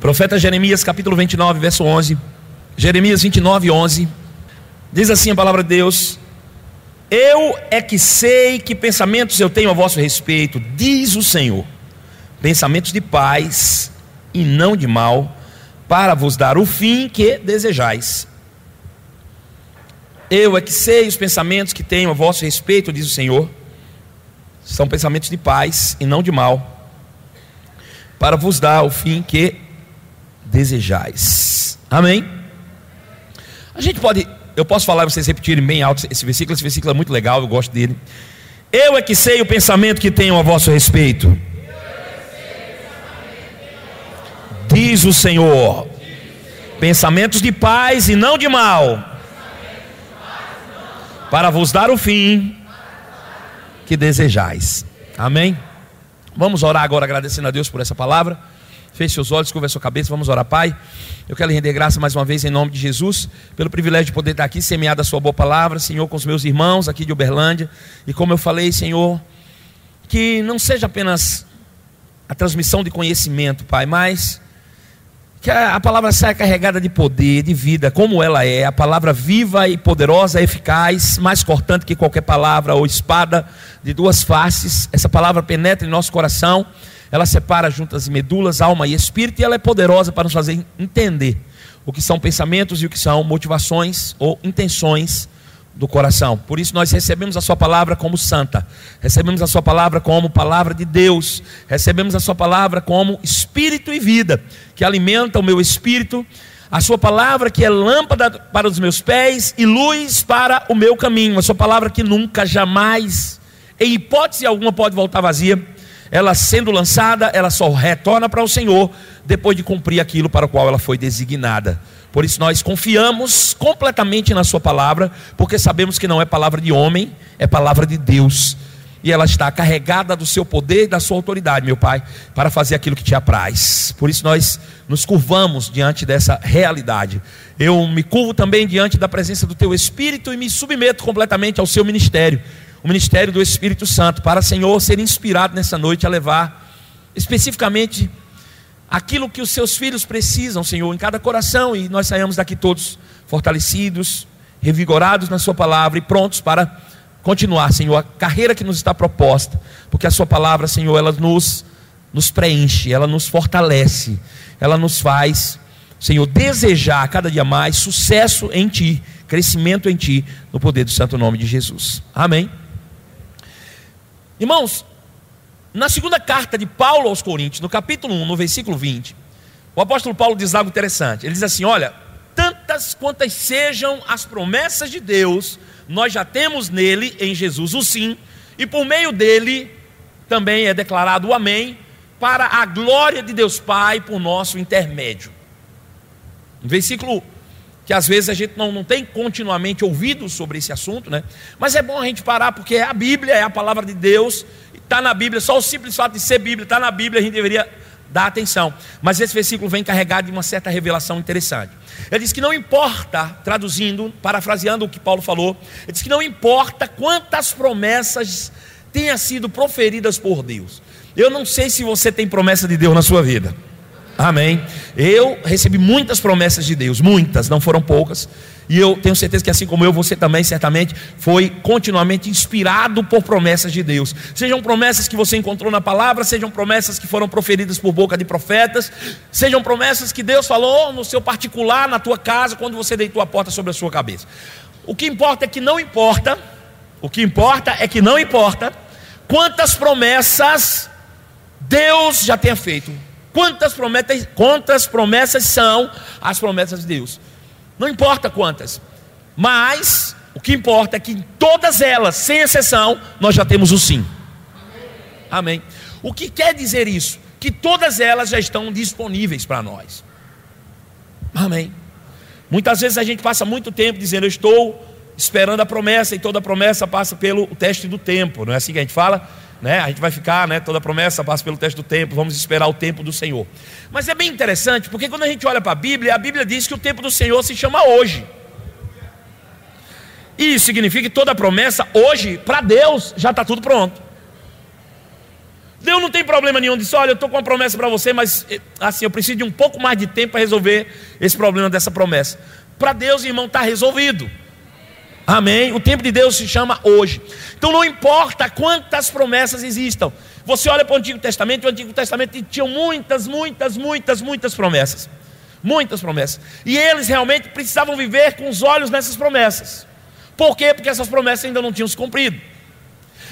Profeta Jeremias, capítulo 29, verso 11. Jeremias 29, 11. Diz assim a palavra de Deus: Eu é que sei que pensamentos eu tenho a vosso respeito, diz o Senhor, pensamentos de paz e não de mal, para vos dar o fim que desejais. Eu é que sei os pensamentos que tenho a vosso respeito, diz o Senhor, são pensamentos de paz e não de mal, para vos dar o fim que desejais. Amém? A gente pode, eu posso falar vocês repetirem bem alto esse versículo, esse versículo é muito legal, eu gosto dele. Eu é que sei o pensamento que tenho a vosso respeito. Diz o Senhor: pensamentos de paz e não de mal, para vos dar o fim que desejais. Amém? Vamos orar agora agradecendo a Deus por essa palavra. Feche seus olhos, curva sua cabeça, vamos orar, Pai. Eu quero render graça mais uma vez em nome de Jesus, pelo privilégio de poder estar aqui, semeada a sua boa palavra, Senhor, com os meus irmãos aqui de Uberlândia. E como eu falei, Senhor, que não seja apenas a transmissão de conhecimento, Pai, mas que a palavra saia carregada de poder, de vida, como ela é, a palavra viva e poderosa, eficaz, mais cortante que qualquer palavra ou espada de duas faces. Essa palavra penetra em nosso coração ela separa juntas medulas, alma e espírito, e ela é poderosa para nos fazer entender o que são pensamentos e o que são motivações ou intenções do coração. Por isso nós recebemos a sua palavra como santa, recebemos a sua palavra como palavra de Deus, recebemos a sua palavra como espírito e vida, que alimenta o meu espírito, a sua palavra que é lâmpada para os meus pés e luz para o meu caminho, a sua palavra que nunca, jamais, em hipótese alguma pode voltar vazia ela sendo lançada, ela só retorna para o Senhor depois de cumprir aquilo para o qual ela foi designada. Por isso nós confiamos completamente na Sua palavra, porque sabemos que não é palavra de homem, é palavra de Deus. E ela está carregada do seu poder e da sua autoridade, meu Pai, para fazer aquilo que te apraz. Por isso nós nos curvamos diante dessa realidade. Eu me curvo também diante da presença do Teu Espírito e me submeto completamente ao Seu ministério o ministério do Espírito Santo, para, Senhor, ser inspirado nessa noite a levar especificamente aquilo que os seus filhos precisam, Senhor, em cada coração, e nós saímos daqui todos fortalecidos, revigorados na Sua palavra e prontos para continuar, Senhor, a carreira que nos está proposta, porque a Sua palavra, Senhor, ela nos, nos preenche, ela nos fortalece, ela nos faz, Senhor, desejar cada dia mais sucesso em Ti, crescimento em Ti, no poder do Santo Nome de Jesus. Amém. Irmãos, na segunda carta de Paulo aos Coríntios, no capítulo 1, no versículo 20, o apóstolo Paulo diz algo interessante. Ele diz assim: Olha, tantas quantas sejam as promessas de Deus, nós já temos nele, em Jesus, o sim, e por meio dele também é declarado o amém, para a glória de Deus Pai por nosso intermédio. No versículo que às vezes a gente não, não tem continuamente ouvido sobre esse assunto, né? Mas é bom a gente parar, porque é a Bíblia, é a palavra de Deus, está na Bíblia, só o simples fato de ser Bíblia, está na Bíblia, a gente deveria dar atenção. Mas esse versículo vem carregado de uma certa revelação interessante. Ele diz que não importa, traduzindo, parafraseando o que Paulo falou, ele diz que não importa quantas promessas tenham sido proferidas por Deus. Eu não sei se você tem promessa de Deus na sua vida. Amém. Eu recebi muitas promessas de Deus, muitas, não foram poucas. E eu tenho certeza que assim como eu, você também certamente foi continuamente inspirado por promessas de Deus. Sejam promessas que você encontrou na palavra, sejam promessas que foram proferidas por boca de profetas, sejam promessas que Deus falou no seu particular, na tua casa, quando você deitou a porta sobre a sua cabeça. O que importa é que não importa, o que importa é que não importa quantas promessas Deus já tenha feito. Quantas promessas, quantas promessas são as promessas de Deus? Não importa quantas, mas o que importa é que em todas elas, sem exceção, nós já temos o sim. Amém. O que quer dizer isso? Que todas elas já estão disponíveis para nós. Amém. Muitas vezes a gente passa muito tempo dizendo, eu estou esperando a promessa, e toda promessa passa pelo teste do tempo, não é assim que a gente fala? Né? A gente vai ficar, né? Toda promessa passa pelo teste do tempo, vamos esperar o tempo do Senhor. Mas é bem interessante, porque quando a gente olha para a Bíblia, a Bíblia diz que o tempo do Senhor se chama hoje. Isso significa que toda promessa hoje, para Deus, já está tudo pronto. Deus não tem problema nenhum. Disse: Olha, eu estou com uma promessa para você, mas assim, eu preciso de um pouco mais de tempo para resolver esse problema dessa promessa. Para Deus, irmão, está resolvido. Amém? O tempo de Deus se chama hoje. Então não importa quantas promessas existam. Você olha para o Antigo Testamento, o Antigo Testamento tinha muitas, muitas, muitas, muitas promessas. Muitas promessas. E eles realmente precisavam viver com os olhos nessas promessas. Por quê? Porque essas promessas ainda não tinham se cumprido.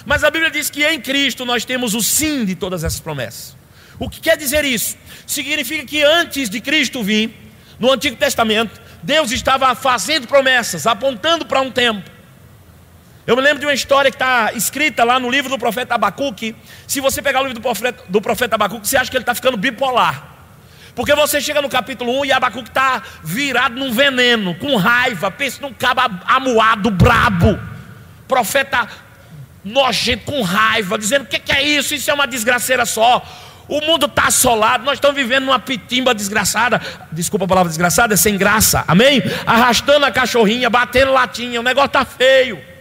Mas a Bíblia diz que em Cristo nós temos o sim de todas essas promessas. O que quer dizer isso? Significa que antes de Cristo vir, no Antigo Testamento, Deus estava fazendo promessas, apontando para um tempo. Eu me lembro de uma história que está escrita lá no livro do profeta Abacuque. Se você pegar o livro do profeta, do profeta Abacuque, você acha que ele está ficando bipolar. Porque você chega no capítulo 1 e Abacuque está virado num veneno, com raiva, pensa num cabo amuado, brabo. Profeta nojento, com raiva, dizendo: o que, que é isso? Isso é uma desgraceira só. O mundo está assolado, nós estamos vivendo numa pitimba desgraçada. Desculpa a palavra desgraçada, é sem graça, amém? Arrastando a cachorrinha, batendo latinha, o negócio está feio.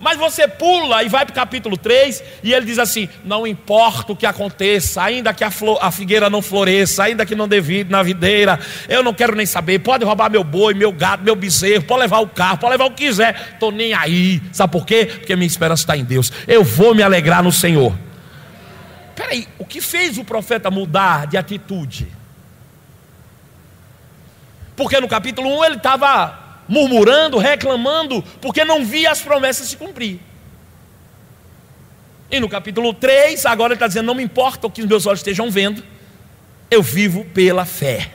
Mas você pula e vai para o capítulo 3 e ele diz assim: Não importa o que aconteça, ainda que a, flor, a figueira não floresça, ainda que não devide na videira, eu não quero nem saber. Pode roubar meu boi, meu gado, meu bezerro, pode levar o carro, pode levar o que quiser, estou nem aí. Sabe por quê? Porque minha esperança está em Deus. Eu vou me alegrar no Senhor. Peraí, o que fez o profeta mudar de atitude? Porque no capítulo 1 ele estava murmurando, reclamando, porque não via as promessas se cumprir. E no capítulo 3, agora ele está dizendo: Não me importa o que os meus olhos estejam vendo, eu vivo pela fé.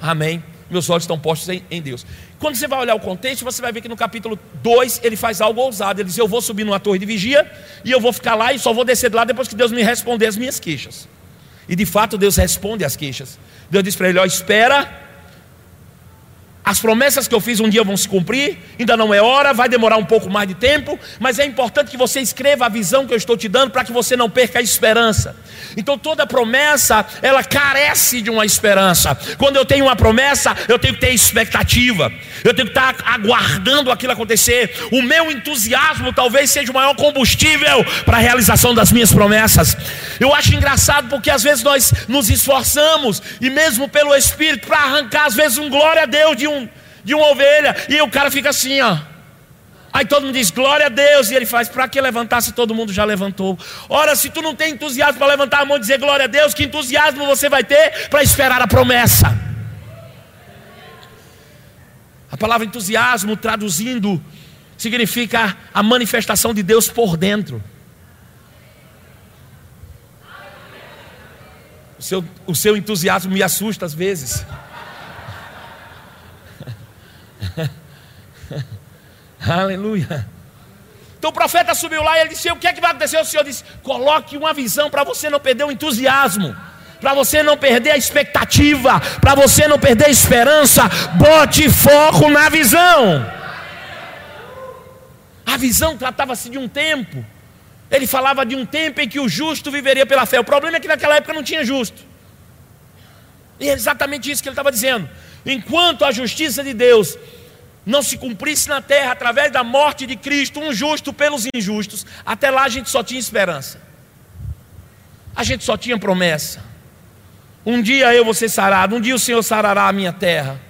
Amém. Meus olhos estão postos em, em Deus. Quando você vai olhar o contexto, você vai ver que no capítulo 2 ele faz algo ousado. Ele diz: Eu vou subir numa torre de vigia e eu vou ficar lá e só vou descer de lá depois que Deus me responder as minhas queixas. E de fato Deus responde às queixas. Deus diz para ele: Ó, espera as promessas que eu fiz um dia vão se cumprir, ainda não é hora, vai demorar um pouco mais de tempo, mas é importante que você escreva a visão que eu estou te dando para que você não perca a esperança. Então toda promessa, ela carece de uma esperança. Quando eu tenho uma promessa, eu tenho que ter expectativa. Eu tenho que estar aguardando aquilo acontecer. O meu entusiasmo talvez seja o maior combustível para a realização das minhas promessas. Eu acho engraçado porque às vezes nós nos esforçamos e mesmo pelo espírito para arrancar às vezes um glória a Deus de um, de uma ovelha, e o cara fica assim, ó. Aí todo mundo diz glória a Deus, e ele faz, para que levantar se todo mundo já levantou? Ora, se tu não tem entusiasmo para levantar a mão e dizer glória a Deus, que entusiasmo você vai ter para esperar a promessa? A palavra entusiasmo, traduzindo, significa a manifestação de Deus por dentro. O seu, o seu entusiasmo me assusta às vezes. Aleluia. Então o profeta subiu lá e ele disse: O que é que vai acontecer? O Senhor disse: Coloque uma visão para você não perder o entusiasmo, para você não perder a expectativa, para você não perder a esperança. Bote foco na visão. A visão tratava-se de um tempo. Ele falava de um tempo em que o justo viveria pela fé. O problema é que naquela época não tinha justo. E é exatamente isso que ele estava dizendo. Enquanto a justiça de Deus não se cumprisse na terra através da morte de Cristo, um justo pelos injustos, até lá a gente só tinha esperança. A gente só tinha promessa. Um dia eu vou ser sarado, um dia o Senhor sarará a minha terra.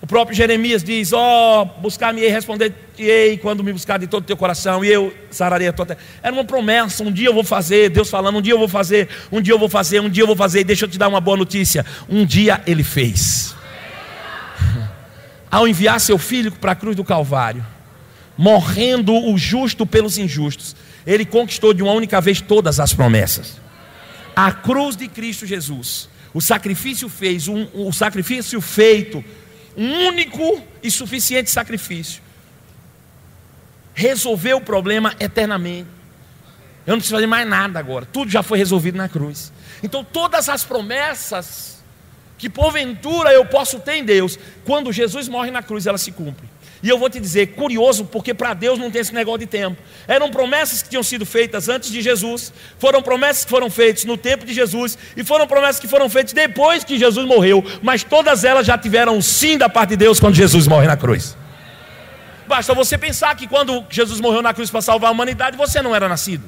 O próprio Jeremias diz: Ó, oh, buscar-me-ei, responder-te-ei quando me buscar de todo o teu coração, e eu sararei a tua terra. Era uma promessa: um dia eu vou fazer, Deus falando, um dia eu vou fazer, um dia eu vou fazer, um dia eu vou fazer. E deixa eu te dar uma boa notícia: um dia ele fez ao enviar seu filho para a cruz do Calvário, morrendo o justo pelos injustos, ele conquistou de uma única vez todas as promessas. A cruz de Cristo Jesus, o sacrifício fez, um, o sacrifício feito, um único e suficiente sacrifício, resolveu o problema eternamente. Eu não preciso fazer mais nada agora, tudo já foi resolvido na cruz. Então, todas as promessas que porventura eu posso ter em Deus, quando Jesus morre na cruz, ela se cumpre. E eu vou te dizer, curioso, porque para Deus não tem esse negócio de tempo. Eram promessas que tinham sido feitas antes de Jesus, foram promessas que foram feitas no tempo de Jesus, e foram promessas que foram feitas depois que Jesus morreu, mas todas elas já tiveram sim da parte de Deus quando Jesus morre na cruz. Basta você pensar que quando Jesus morreu na cruz para salvar a humanidade, você não era nascido.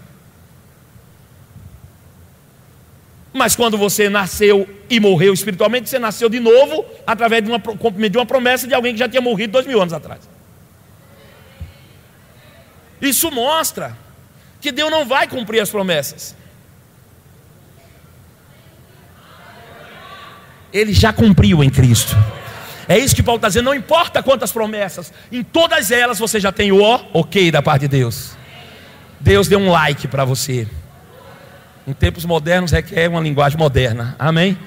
Mas quando você nasceu e morreu espiritualmente, você nasceu de novo através de uma, de uma promessa de alguém que já tinha morrido dois mil anos atrás. Isso mostra que Deus não vai cumprir as promessas. Ele já cumpriu em Cristo. É isso que Paulo está dizendo. Não importa quantas promessas, em todas elas você já tem o ok da parte de Deus. Deus deu um like para você. Em tempos modernos requer uma linguagem moderna. Amém?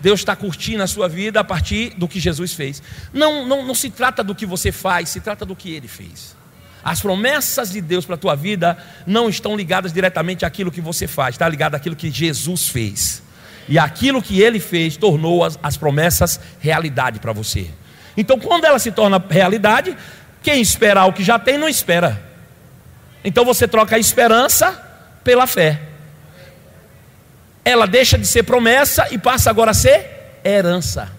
Deus está curtindo a sua vida a partir do que Jesus fez. Não, não, não se trata do que você faz, se trata do que Ele fez. As promessas de Deus para a tua vida não estão ligadas diretamente àquilo que você faz, está ligado àquilo que Jesus fez. E aquilo que ele fez tornou as, as promessas realidade para você. Então, quando ela se torna realidade, quem espera o que já tem, não espera. Então você troca a esperança pela fé. Ela deixa de ser promessa e passa agora a ser herança.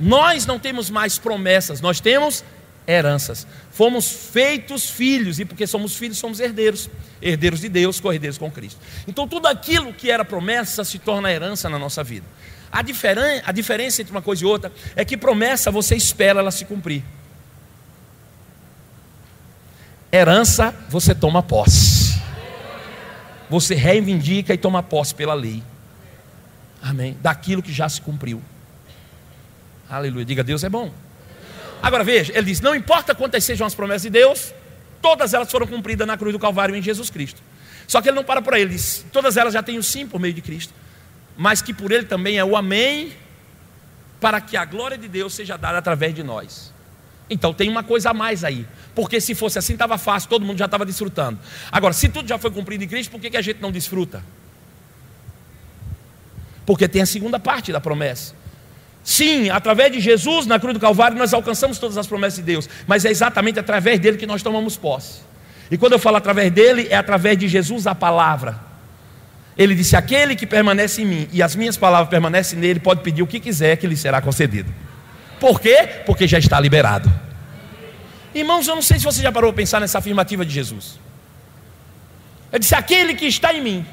Nós não temos mais promessas, nós temos heranças. Fomos feitos filhos, e porque somos filhos, somos herdeiros. Herdeiros de Deus, corredeiros com Cristo. Então, tudo aquilo que era promessa se torna herança na nossa vida. A, diferen a diferença entre uma coisa e outra é que promessa você espera ela se cumprir. Herança você toma posse. Você reivindica e toma posse pela lei. Amém. Daquilo que já se cumpriu. Aleluia. Diga, Deus é bom. Agora veja, ele diz: não importa quantas sejam as promessas de Deus, todas elas foram cumpridas na cruz do Calvário em Jesus Cristo. Só que ele não para por aí, ele diz: todas elas já têm o sim por meio de Cristo, mas que por ele também é o amém, para que a glória de Deus seja dada através de nós. Então tem uma coisa a mais aí, porque se fosse assim estava fácil, todo mundo já estava desfrutando. Agora, se tudo já foi cumprido em Cristo, por que, que a gente não desfruta? Porque tem a segunda parte da promessa. Sim, através de Jesus na cruz do Calvário nós alcançamos todas as promessas de Deus, mas é exatamente através dele que nós tomamos posse. E quando eu falo através dele, é através de Jesus a palavra. Ele disse: Aquele que permanece em mim e as minhas palavras permanecem nele, pode pedir o que quiser que lhe será concedido. Por quê? Porque já está liberado. Irmãos, eu não sei se você já parou para pensar nessa afirmativa de Jesus. Ele disse: Aquele que está em mim,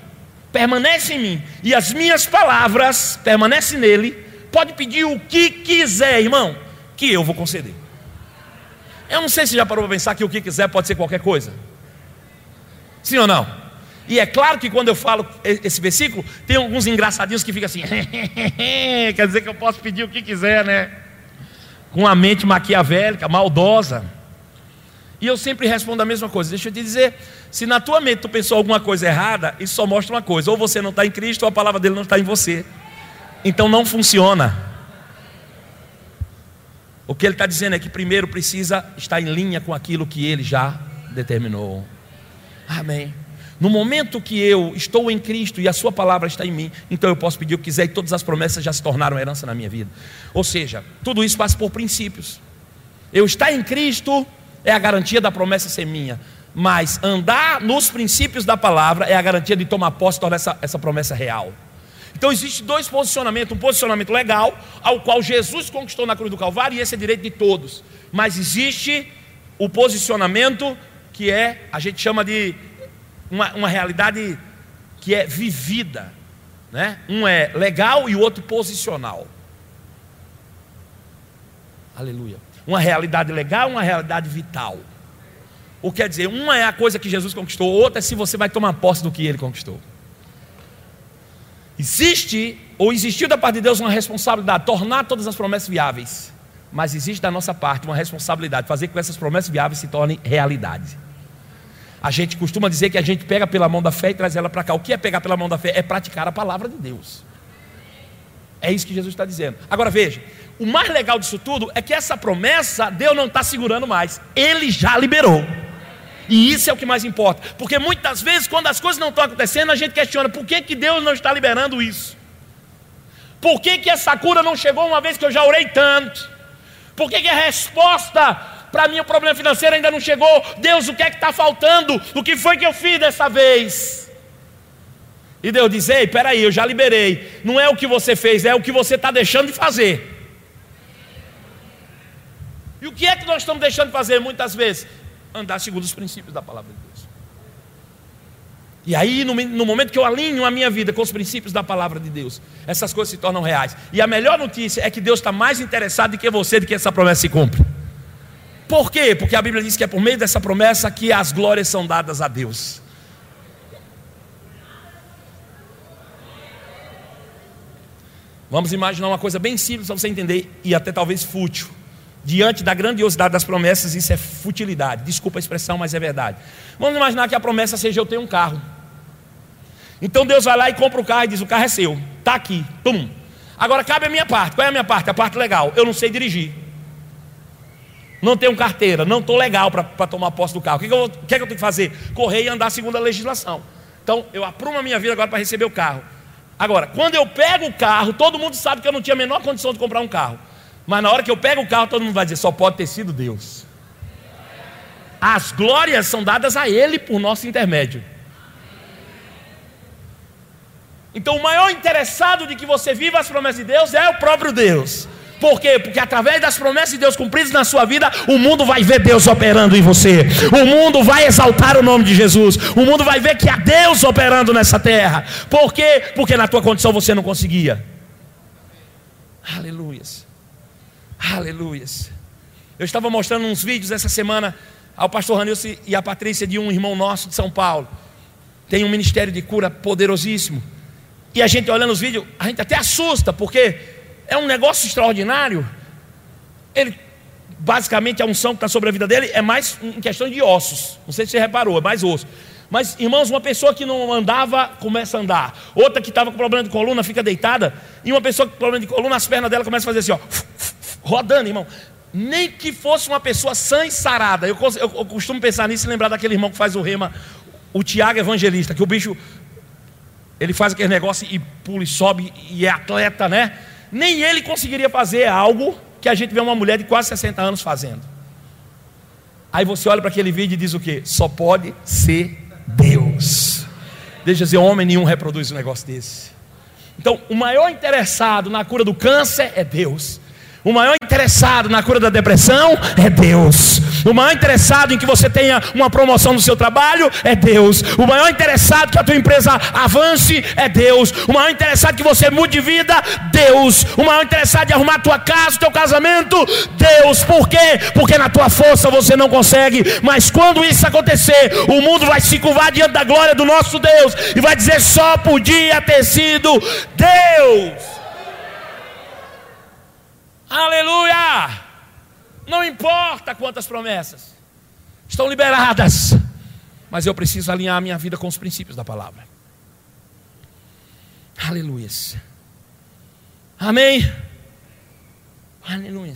permanece em mim, e as minhas palavras permanecem nele, pode pedir o que quiser, irmão, que eu vou conceder. Eu não sei se já parou para pensar que o que quiser pode ser qualquer coisa. Sim ou não? E é claro que quando eu falo esse versículo, tem alguns engraçadinhos que ficam assim, quer dizer que eu posso pedir o que quiser, né? Com a mente maquiavélica, maldosa. E eu sempre respondo a mesma coisa. Deixa eu te dizer, se na tua mente tu pensou alguma coisa errada, isso só mostra uma coisa: ou você não está em Cristo, ou a palavra dele não está em você. Então não funciona. O que ele está dizendo é que primeiro precisa estar em linha com aquilo que ele já determinou. Amém. No momento que eu estou em Cristo e a Sua palavra está em mim, então eu posso pedir o que quiser e todas as promessas já se tornaram herança na minha vida. Ou seja, tudo isso passa por princípios. Eu estar em Cristo é a garantia da promessa ser minha, mas andar nos princípios da palavra é a garantia de tomar posse e tornar essa, essa promessa real. Então existe dois posicionamentos, um posicionamento legal, ao qual Jesus conquistou na cruz do Calvário, e esse é direito de todos. Mas existe o posicionamento que é, a gente chama de uma, uma realidade que é vivida. Né? Um é legal e o outro posicional. Aleluia. Uma realidade legal, uma realidade vital. O que quer dizer, uma é a coisa que Jesus conquistou, outra é se você vai tomar posse do que ele conquistou. Existe, ou existiu da parte de Deus uma responsabilidade, tornar todas as promessas viáveis. Mas existe da nossa parte uma responsabilidade, fazer com que essas promessas viáveis se tornem realidade. A gente costuma dizer que a gente pega pela mão da fé e traz ela para cá. O que é pegar pela mão da fé? É praticar a palavra de Deus. É isso que Jesus está dizendo. Agora veja, o mais legal disso tudo é que essa promessa Deus não está segurando mais, Ele já liberou. E isso é o que mais importa. Porque muitas vezes, quando as coisas não estão acontecendo, a gente questiona por que, que Deus não está liberando isso? Por que, que essa cura não chegou uma vez que eu já orei tanto? Por que, que a resposta para mim o problema financeiro ainda não chegou? Deus, o que é que está faltando? O que foi que eu fiz dessa vez? E Deus diz: Ei, peraí, eu já liberei. Não é o que você fez, é o que você está deixando de fazer. E o que é que nós estamos deixando de fazer muitas vezes? Andar segundo os princípios da palavra de Deus. E aí, no, no, momento que eu alinho a minha vida com os princípios da palavra de Deus, essas coisas se tornam reais. E a melhor notícia é que Deus está mais interessado do que você, de que essa promessa se cumpre. Por quê? Porque a Bíblia diz que é por meio dessa promessa que as glórias são dadas a Deus. Vamos imaginar uma coisa bem simples para você entender e até talvez fútil. Diante da grandiosidade das promessas, isso é futilidade. Desculpa a expressão, mas é verdade. Vamos imaginar que a promessa seja eu tenho um carro. Então Deus vai lá e compra o carro e diz: o carro é seu, está aqui, tum. Agora cabe a minha parte. Qual é a minha parte? A parte legal. Eu não sei dirigir. Não tenho carteira, não estou legal para tomar posse do carro. O que, que, eu, que, é que eu tenho que fazer? Correr e andar segundo a legislação. Então eu aprumo a minha vida agora para receber o carro. Agora, quando eu pego o carro, todo mundo sabe que eu não tinha a menor condição de comprar um carro. Mas na hora que eu pego o carro, todo mundo vai dizer: só pode ter sido Deus. As glórias são dadas a Ele por nosso intermédio. Então, o maior interessado de que você viva as promessas de Deus é o próprio Deus. Por quê? Porque através das promessas de Deus cumpridas na sua vida, o mundo vai ver Deus operando em você. O mundo vai exaltar o nome de Jesus. O mundo vai ver que há Deus operando nessa terra. Por quê? Porque na tua condição você não conseguia. Aleluias. Aleluias. Eu estava mostrando uns vídeos essa semana ao pastor Ranilson e à Patrícia de um irmão nosso de São Paulo. Tem um ministério de cura poderosíssimo. E a gente olhando os vídeos, a gente até assusta, porque é um negócio extraordinário. Ele, basicamente, a unção que está sobre a vida dele é mais em questão de ossos. Não sei se você reparou, é mais osso. Mas, irmãos, uma pessoa que não andava começa a andar. Outra que estava com problema de coluna fica deitada. E uma pessoa com problema de coluna, as pernas dela começam a fazer assim, ó rodando, irmão. Nem que fosse uma pessoa sã e sarada. Eu, eu, eu costumo pensar nisso e lembrar daquele irmão que faz o rema, o Tiago Evangelista, que o bicho, ele faz aquele negócio e pula e sobe e é atleta, né? Nem ele conseguiria fazer algo que a gente vê uma mulher de quase 60 anos fazendo. Aí você olha para aquele vídeo e diz o quê? Só pode ser Deus. Deixa eu dizer, homem nenhum reproduz um negócio desse. Então, o maior interessado na cura do câncer é Deus. O maior interessado na cura da depressão é Deus. O maior interessado em que você tenha uma promoção no seu trabalho é Deus. O maior interessado que a tua empresa avance é Deus. O maior interessado que você mude de vida, Deus. O maior interessado em arrumar a tua casa, o teu casamento, Deus. Por quê? Porque na tua força você não consegue. Mas quando isso acontecer, o mundo vai se curvar diante da glória do nosso Deus e vai dizer só podia ter sido Deus. Aleluia! Não importa quantas promessas estão liberadas, mas eu preciso alinhar a minha vida com os princípios da palavra. Aleluia. Amém. Aleluia.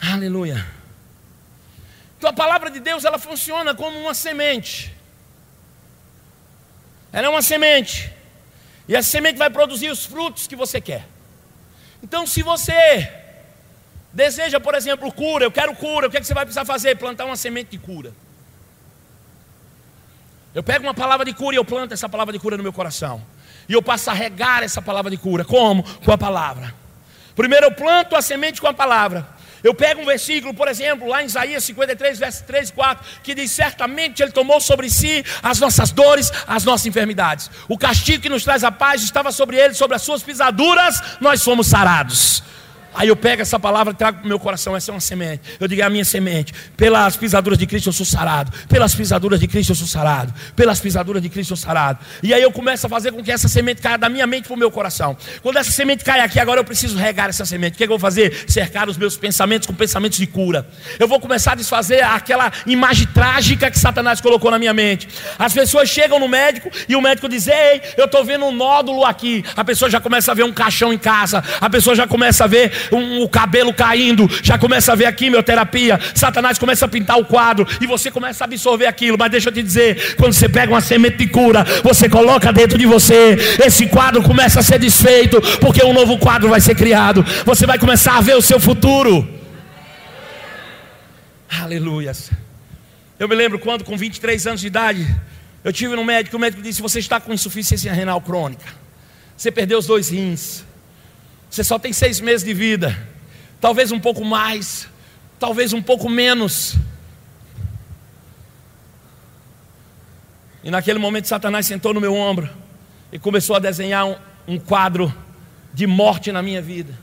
Aleluia. Então a palavra de Deus ela funciona como uma semente. Ela é uma semente. E essa semente vai produzir os frutos que você quer. Então, se você deseja, por exemplo, cura, eu quero cura, o que, é que você vai precisar fazer? Plantar uma semente de cura. Eu pego uma palavra de cura e eu planto essa palavra de cura no meu coração. E eu passo a regar essa palavra de cura. Como? Com a palavra. Primeiro eu planto a semente com a palavra. Eu pego um versículo, por exemplo, lá em Isaías 53, versos 3 e 4, que diz: Certamente Ele tomou sobre si as nossas dores, as nossas enfermidades. O castigo que nos traz a paz estava sobre Ele, sobre as suas pisaduras, nós fomos sarados. Aí eu pego essa palavra e trago para o meu coração. Essa é uma semente. Eu digo, é a minha semente. Pelas pisaduras de Cristo eu sou sarado. Pelas pisaduras de Cristo eu sou sarado. Pelas pisaduras de Cristo eu sou sarado. E aí eu começo a fazer com que essa semente caia da minha mente para o meu coração. Quando essa semente cai aqui, agora eu preciso regar essa semente. O que, é que eu vou fazer? Cercar os meus pensamentos com pensamentos de cura. Eu vou começar a desfazer aquela imagem trágica que Satanás colocou na minha mente. As pessoas chegam no médico e o médico diz: Ei, eu estou vendo um nódulo aqui. A pessoa já começa a ver um caixão em casa. A pessoa já começa a ver um, o cabelo caindo, já começa a ver a quimioterapia, Satanás começa a pintar o quadro e você começa a absorver aquilo. Mas deixa eu te dizer: quando você pega uma semente de cura, você coloca dentro de você, esse quadro começa a ser desfeito, porque um novo quadro vai ser criado. Você vai começar a ver o seu futuro. Aleluias. Eu me lembro quando, com 23 anos de idade, eu tive no médico, o médico disse: Você está com insuficiência renal crônica. Você perdeu os dois rins. Você só tem seis meses de vida. talvez um pouco mais, talvez um pouco menos. E naquele momento Satanás sentou no meu ombro e começou a desenhar um, um quadro de morte na minha vida.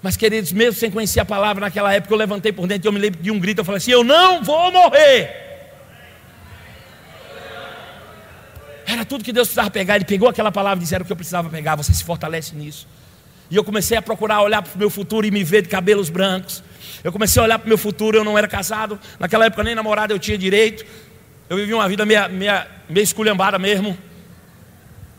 Mas, queridos, mesmo sem conhecer a palavra naquela época, eu levantei por dentro e eu me lembro de um grito. Eu falei assim: Eu não vou morrer. Era tudo que Deus precisava pegar. Ele pegou aquela palavra e disse: Era o que eu precisava pegar. Você se fortalece nisso. E eu comecei a procurar olhar para o meu futuro e me ver de cabelos brancos. Eu comecei a olhar para o meu futuro. Eu não era casado. Naquela época, nem namorada eu tinha direito. Eu vivia uma vida meia, meia, meia esculhambada mesmo.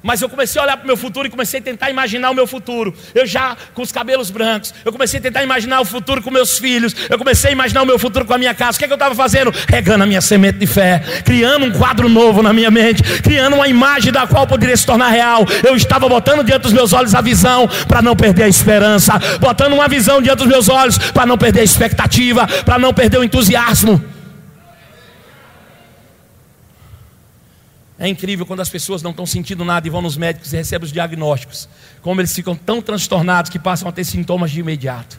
Mas eu comecei a olhar para o meu futuro e comecei a tentar imaginar o meu futuro. Eu já com os cabelos brancos. Eu comecei a tentar imaginar o futuro com meus filhos. Eu comecei a imaginar o meu futuro com a minha casa. O que, é que eu estava fazendo? Regando a minha semente de fé. Criando um quadro novo na minha mente. Criando uma imagem da qual poderia se tornar real. Eu estava botando diante dos meus olhos a visão para não perder a esperança. Botando uma visão diante dos meus olhos para não perder a expectativa. Para não perder o entusiasmo. É incrível quando as pessoas não estão sentindo nada e vão nos médicos e recebem os diagnósticos. Como eles ficam tão transtornados que passam a ter sintomas de imediato.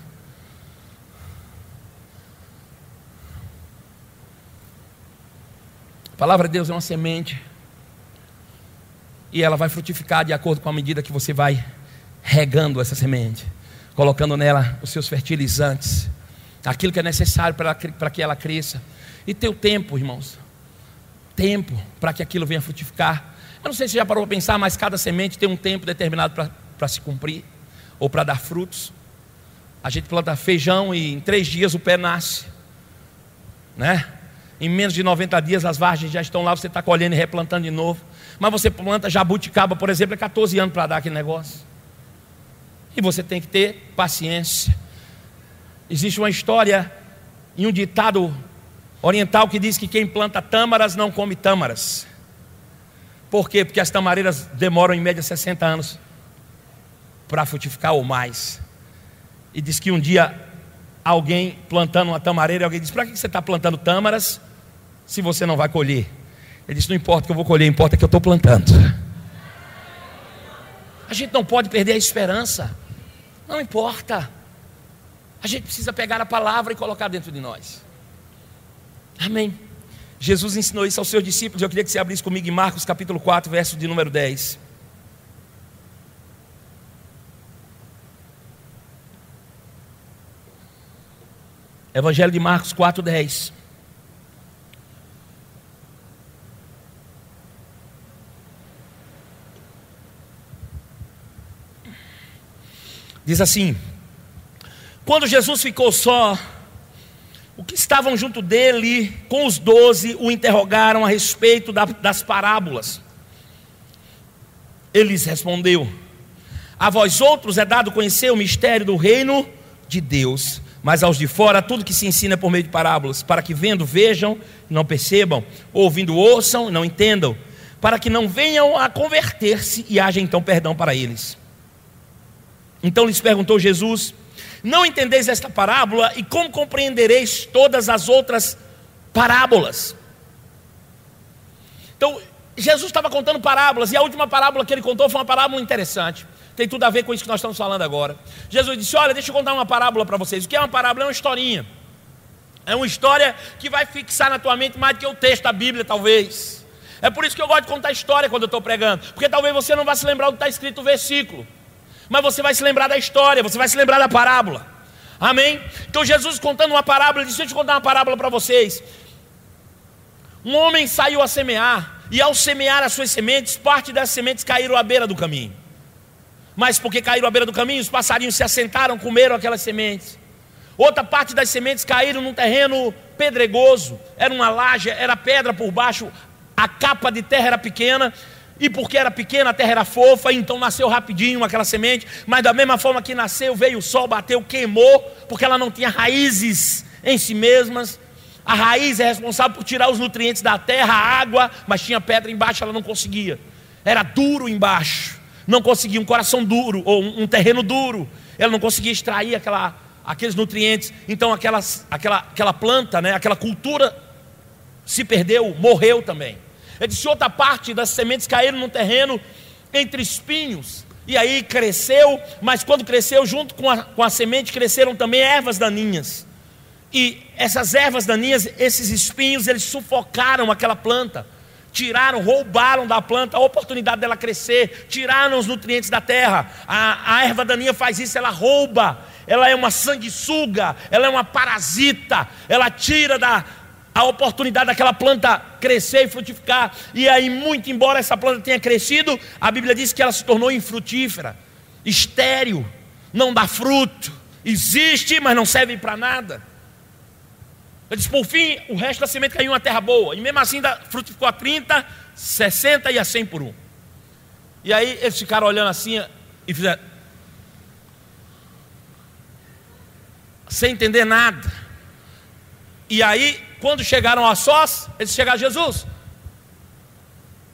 A palavra de Deus é uma semente. E ela vai frutificar de acordo com a medida que você vai regando essa semente, colocando nela os seus fertilizantes, aquilo que é necessário para que ela cresça. E teu tempo, irmãos tempo para que aquilo venha frutificar. Eu não sei se já parou para pensar, mas cada semente tem um tempo determinado para se cumprir ou para dar frutos. A gente planta feijão e em três dias o pé nasce, né? Em menos de 90 dias as vargens já estão lá, você está colhendo e replantando de novo. Mas você planta jabuticaba, por exemplo, é 14 anos para dar aquele negócio. E você tem que ter paciência. Existe uma história e um ditado oriental que diz que quem planta tâmaras não come tâmaras. Por quê? Porque as tamareiras demoram em média 60 anos para frutificar ou mais. E diz que um dia alguém plantando uma tamareira, alguém disse: Para que você está plantando tâmaras se você não vai colher? Ele disse: Não importa que eu vou colher, importa que eu estou plantando. A gente não pode perder a esperança. Não importa. A gente precisa pegar a palavra e colocar dentro de nós. Amém. Jesus ensinou isso aos seus discípulos. Eu queria que você abrisse comigo em Marcos capítulo 4, verso de número 10. Evangelho de Marcos 4, 10. Diz assim: Quando Jesus ficou só, estavam junto dele, com os doze, o interrogaram a respeito da, das parábolas. Ele lhes respondeu: A vós outros é dado conhecer o mistério do reino de Deus, mas aos de fora tudo que se ensina é por meio de parábolas, para que vendo vejam, não percebam, ouvindo ouçam, não entendam, para que não venham a converter-se e haja então perdão para eles. Então lhes perguntou Jesus: não entendeis esta parábola e como compreendereis todas as outras parábolas? Então, Jesus estava contando parábolas e a última parábola que ele contou foi uma parábola interessante. Tem tudo a ver com isso que nós estamos falando agora. Jesus disse: Olha, deixa eu contar uma parábola para vocês. O que é uma parábola? É uma historinha. É uma história que vai fixar na tua mente mais do que o texto da Bíblia, talvez. É por isso que eu gosto de contar história quando eu estou pregando. Porque talvez você não vá se lembrar do que está escrito no versículo mas você vai se lembrar da história, você vai se lembrar da parábola. Amém? Então Jesus contando uma parábola, ele disse: Deixa eu contar uma parábola para vocês. Um homem saiu a semear, e ao semear as suas sementes, parte das sementes caíram à beira do caminho. Mas porque caíram à beira do caminho, os passarinhos se assentaram, comeram aquelas sementes. Outra parte das sementes caíram num terreno pedregoso, era uma laje, era pedra por baixo, a capa de terra era pequena, e porque era pequena, a terra era fofa, então nasceu rapidinho aquela semente. Mas da mesma forma que nasceu, veio o sol, bateu, queimou, porque ela não tinha raízes em si mesmas. A raiz é responsável por tirar os nutrientes da terra, a água, mas tinha pedra embaixo, ela não conseguia. Era duro embaixo, não conseguia um coração duro ou um, terreno duro. Ela não conseguia extrair aquela, aqueles nutrientes. Então aquelas, aquela, aquela planta, né, aquela cultura se perdeu, morreu também. Ele disse: outra parte das sementes caíram no terreno entre espinhos, E aí cresceu, mas quando cresceu, junto com a, com a semente, cresceram também ervas daninhas. E essas ervas daninhas, esses espinhos, eles sufocaram aquela planta. Tiraram, roubaram da planta a oportunidade dela crescer, tiraram os nutrientes da terra. A, a erva daninha faz isso, ela rouba, ela é uma sanguessuga, ela é uma parasita, ela tira da, a oportunidade daquela planta crescer e frutificar. E aí, muito embora essa planta tenha crescido, a Bíblia diz que ela se tornou infrutífera, estéril, não dá fruto, existe, mas não serve para nada. Ele disse, por fim, o resto da semente caiu em uma terra boa. E mesmo assim frutificou a 30, 60 e a 100 por um. E aí eles ficaram olhando assim e fizeram. Sem entender nada. E aí quando chegaram a sós, eles chegaram a Jesus.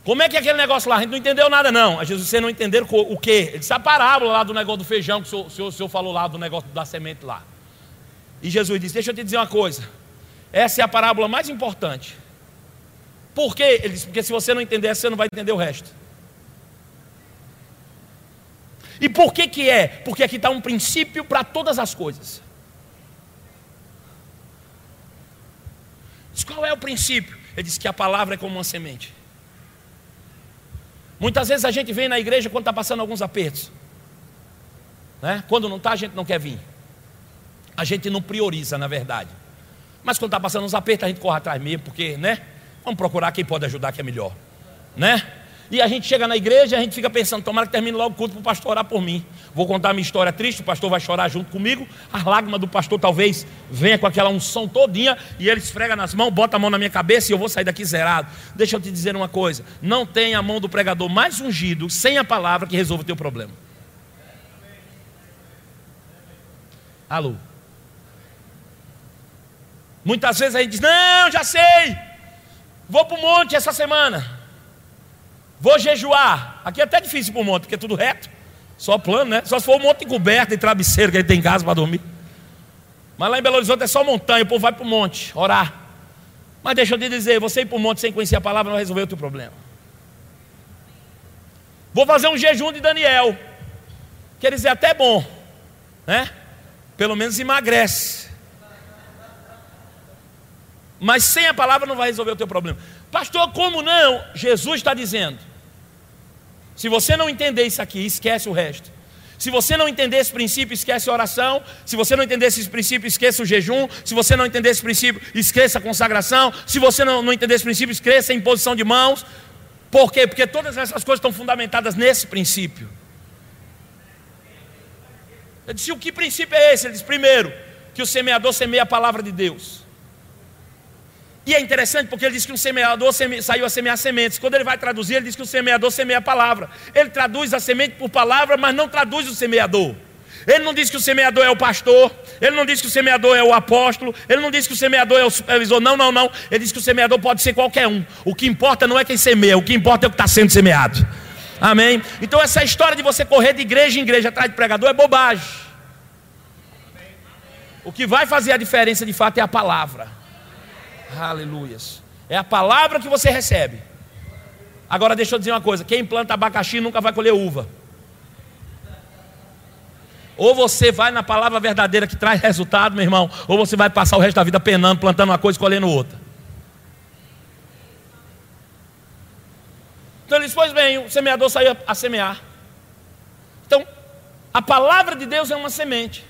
Como é que é aquele negócio lá? A gente não entendeu nada, não. A Jesus, você não entenderam o quê? Ele disse a parábola lá do negócio do feijão, que o senhor, o senhor, o senhor falou lá do negócio da semente lá. E Jesus disse: Deixa eu te dizer uma coisa. Essa é a parábola mais importante. Por quê? Ele disse: Porque se você não entender, você não vai entender o resto. E por que que é? Porque aqui está um princípio para todas as coisas. Diz, qual é o princípio? Ele diz que a palavra é como uma semente. Muitas vezes a gente vem na igreja quando está passando alguns apertos. Né? Quando não está, a gente não quer vir. A gente não prioriza, na verdade. Mas quando está passando uns apertos, a gente corre atrás mesmo, porque, né? Vamos procurar quem pode ajudar que é melhor. Né? E a gente chega na igreja e a gente fica pensando, tomara que termine logo o culto para o pastor orar por mim. Vou contar minha história triste, o pastor vai chorar junto comigo. A lágrima do pastor talvez venha com aquela unção todinha e ele esfrega nas mãos, bota a mão na minha cabeça e eu vou sair daqui zerado. Deixa eu te dizer uma coisa: não tem a mão do pregador mais ungido, sem a palavra, que resolva o teu problema. Alô? Muitas vezes a gente diz: Não, já sei, vou para o monte essa semana. Vou jejuar. Aqui é até difícil para o monte, porque é tudo reto. Só plano, né? Só se for um monte encoberto e travesseiro que ele tem em casa para dormir. Mas lá em Belo Horizonte é só montanha, o povo vai para o monte orar. Mas deixa eu te dizer, você ir para o monte sem conhecer a palavra não vai resolver o teu problema. Vou fazer um jejum de Daniel. Quer dizer, até bom, né? Pelo menos emagrece. Mas sem a palavra não vai resolver o teu problema. Pastor, como não? Jesus está dizendo: se você não entender isso aqui, esquece o resto. Se você não entender esse princípio, esquece a oração. Se você não entender esse princípio, esqueça o jejum. Se você não entender esse princípio, esqueça a consagração. Se você não, não entender esse princípio, esqueça a imposição de mãos. Por quê? Porque todas essas coisas estão fundamentadas nesse princípio. Ele disse: o que princípio é esse? Ele disse: primeiro, que o semeador semeia a palavra de Deus. E é interessante porque ele diz que um semeador seme... saiu a semear sementes. Quando ele vai traduzir, ele diz que o semeador semeia a palavra. Ele traduz a semente por palavra, mas não traduz o semeador. Ele não diz que o semeador é o pastor, ele não diz que o semeador é o apóstolo, ele não diz que o semeador é o supervisor, não, não, não. Ele diz que o semeador pode ser qualquer um. O que importa não é quem semeia, o que importa é o que está sendo semeado. Amém? Então, essa história de você correr de igreja em igreja atrás de pregador é bobagem. O que vai fazer a diferença de fato é a palavra. Aleluias. É a palavra que você recebe. Agora deixa eu dizer uma coisa: quem planta abacaxi nunca vai colher uva. Ou você vai na palavra verdadeira que traz resultado, meu irmão, ou você vai passar o resto da vida penando, plantando uma coisa e colhendo outra. Então ele disse: Pois bem, o semeador saiu a semear. Então, a palavra de Deus é uma semente.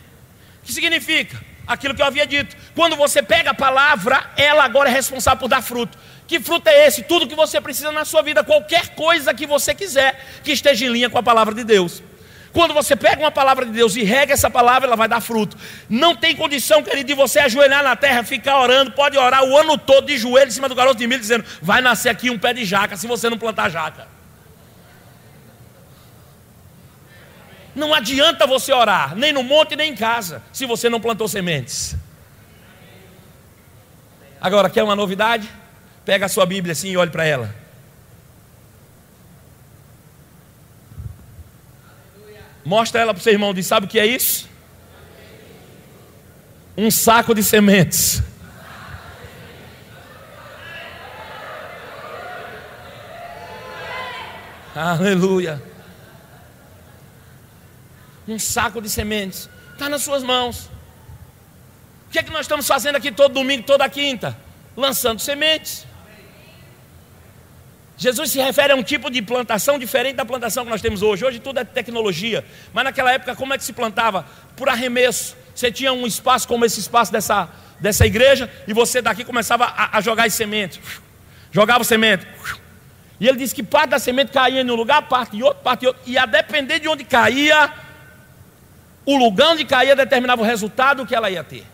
O que significa? Aquilo que eu havia dito. Quando você pega a palavra, ela agora é responsável por dar fruto. Que fruto é esse? Tudo que você precisa na sua vida, qualquer coisa que você quiser que esteja em linha com a palavra de Deus. Quando você pega uma palavra de Deus e rega essa palavra, ela vai dar fruto. Não tem condição, querido, de você ajoelhar na terra, ficar orando, pode orar o ano todo de joelho em cima do garoto de milho, dizendo: vai nascer aqui um pé de jaca, se você não plantar jaca. Não adianta você orar, nem no monte, nem em casa, se você não plantou sementes. Agora, quer uma novidade? Pega a sua Bíblia assim e olhe para ela. Mostra ela para o seu irmão, diz: sabe o que é isso? Um saco de sementes. Aleluia. Um saco de sementes. Está nas suas mãos. O que é que nós estamos fazendo aqui todo domingo, toda quinta? Lançando sementes. Jesus se refere a um tipo de plantação diferente da plantação que nós temos hoje. Hoje tudo é tecnologia. Mas naquela época, como é que se plantava? Por arremesso. Você tinha um espaço como esse espaço dessa, dessa igreja, e você daqui começava a, a jogar as sementes. Jogava semente. E ele disse que parte da semente caía em um lugar, parte em outro, parte em outro. E a depender de onde caía, o lugar onde caía determinava o resultado que ela ia ter.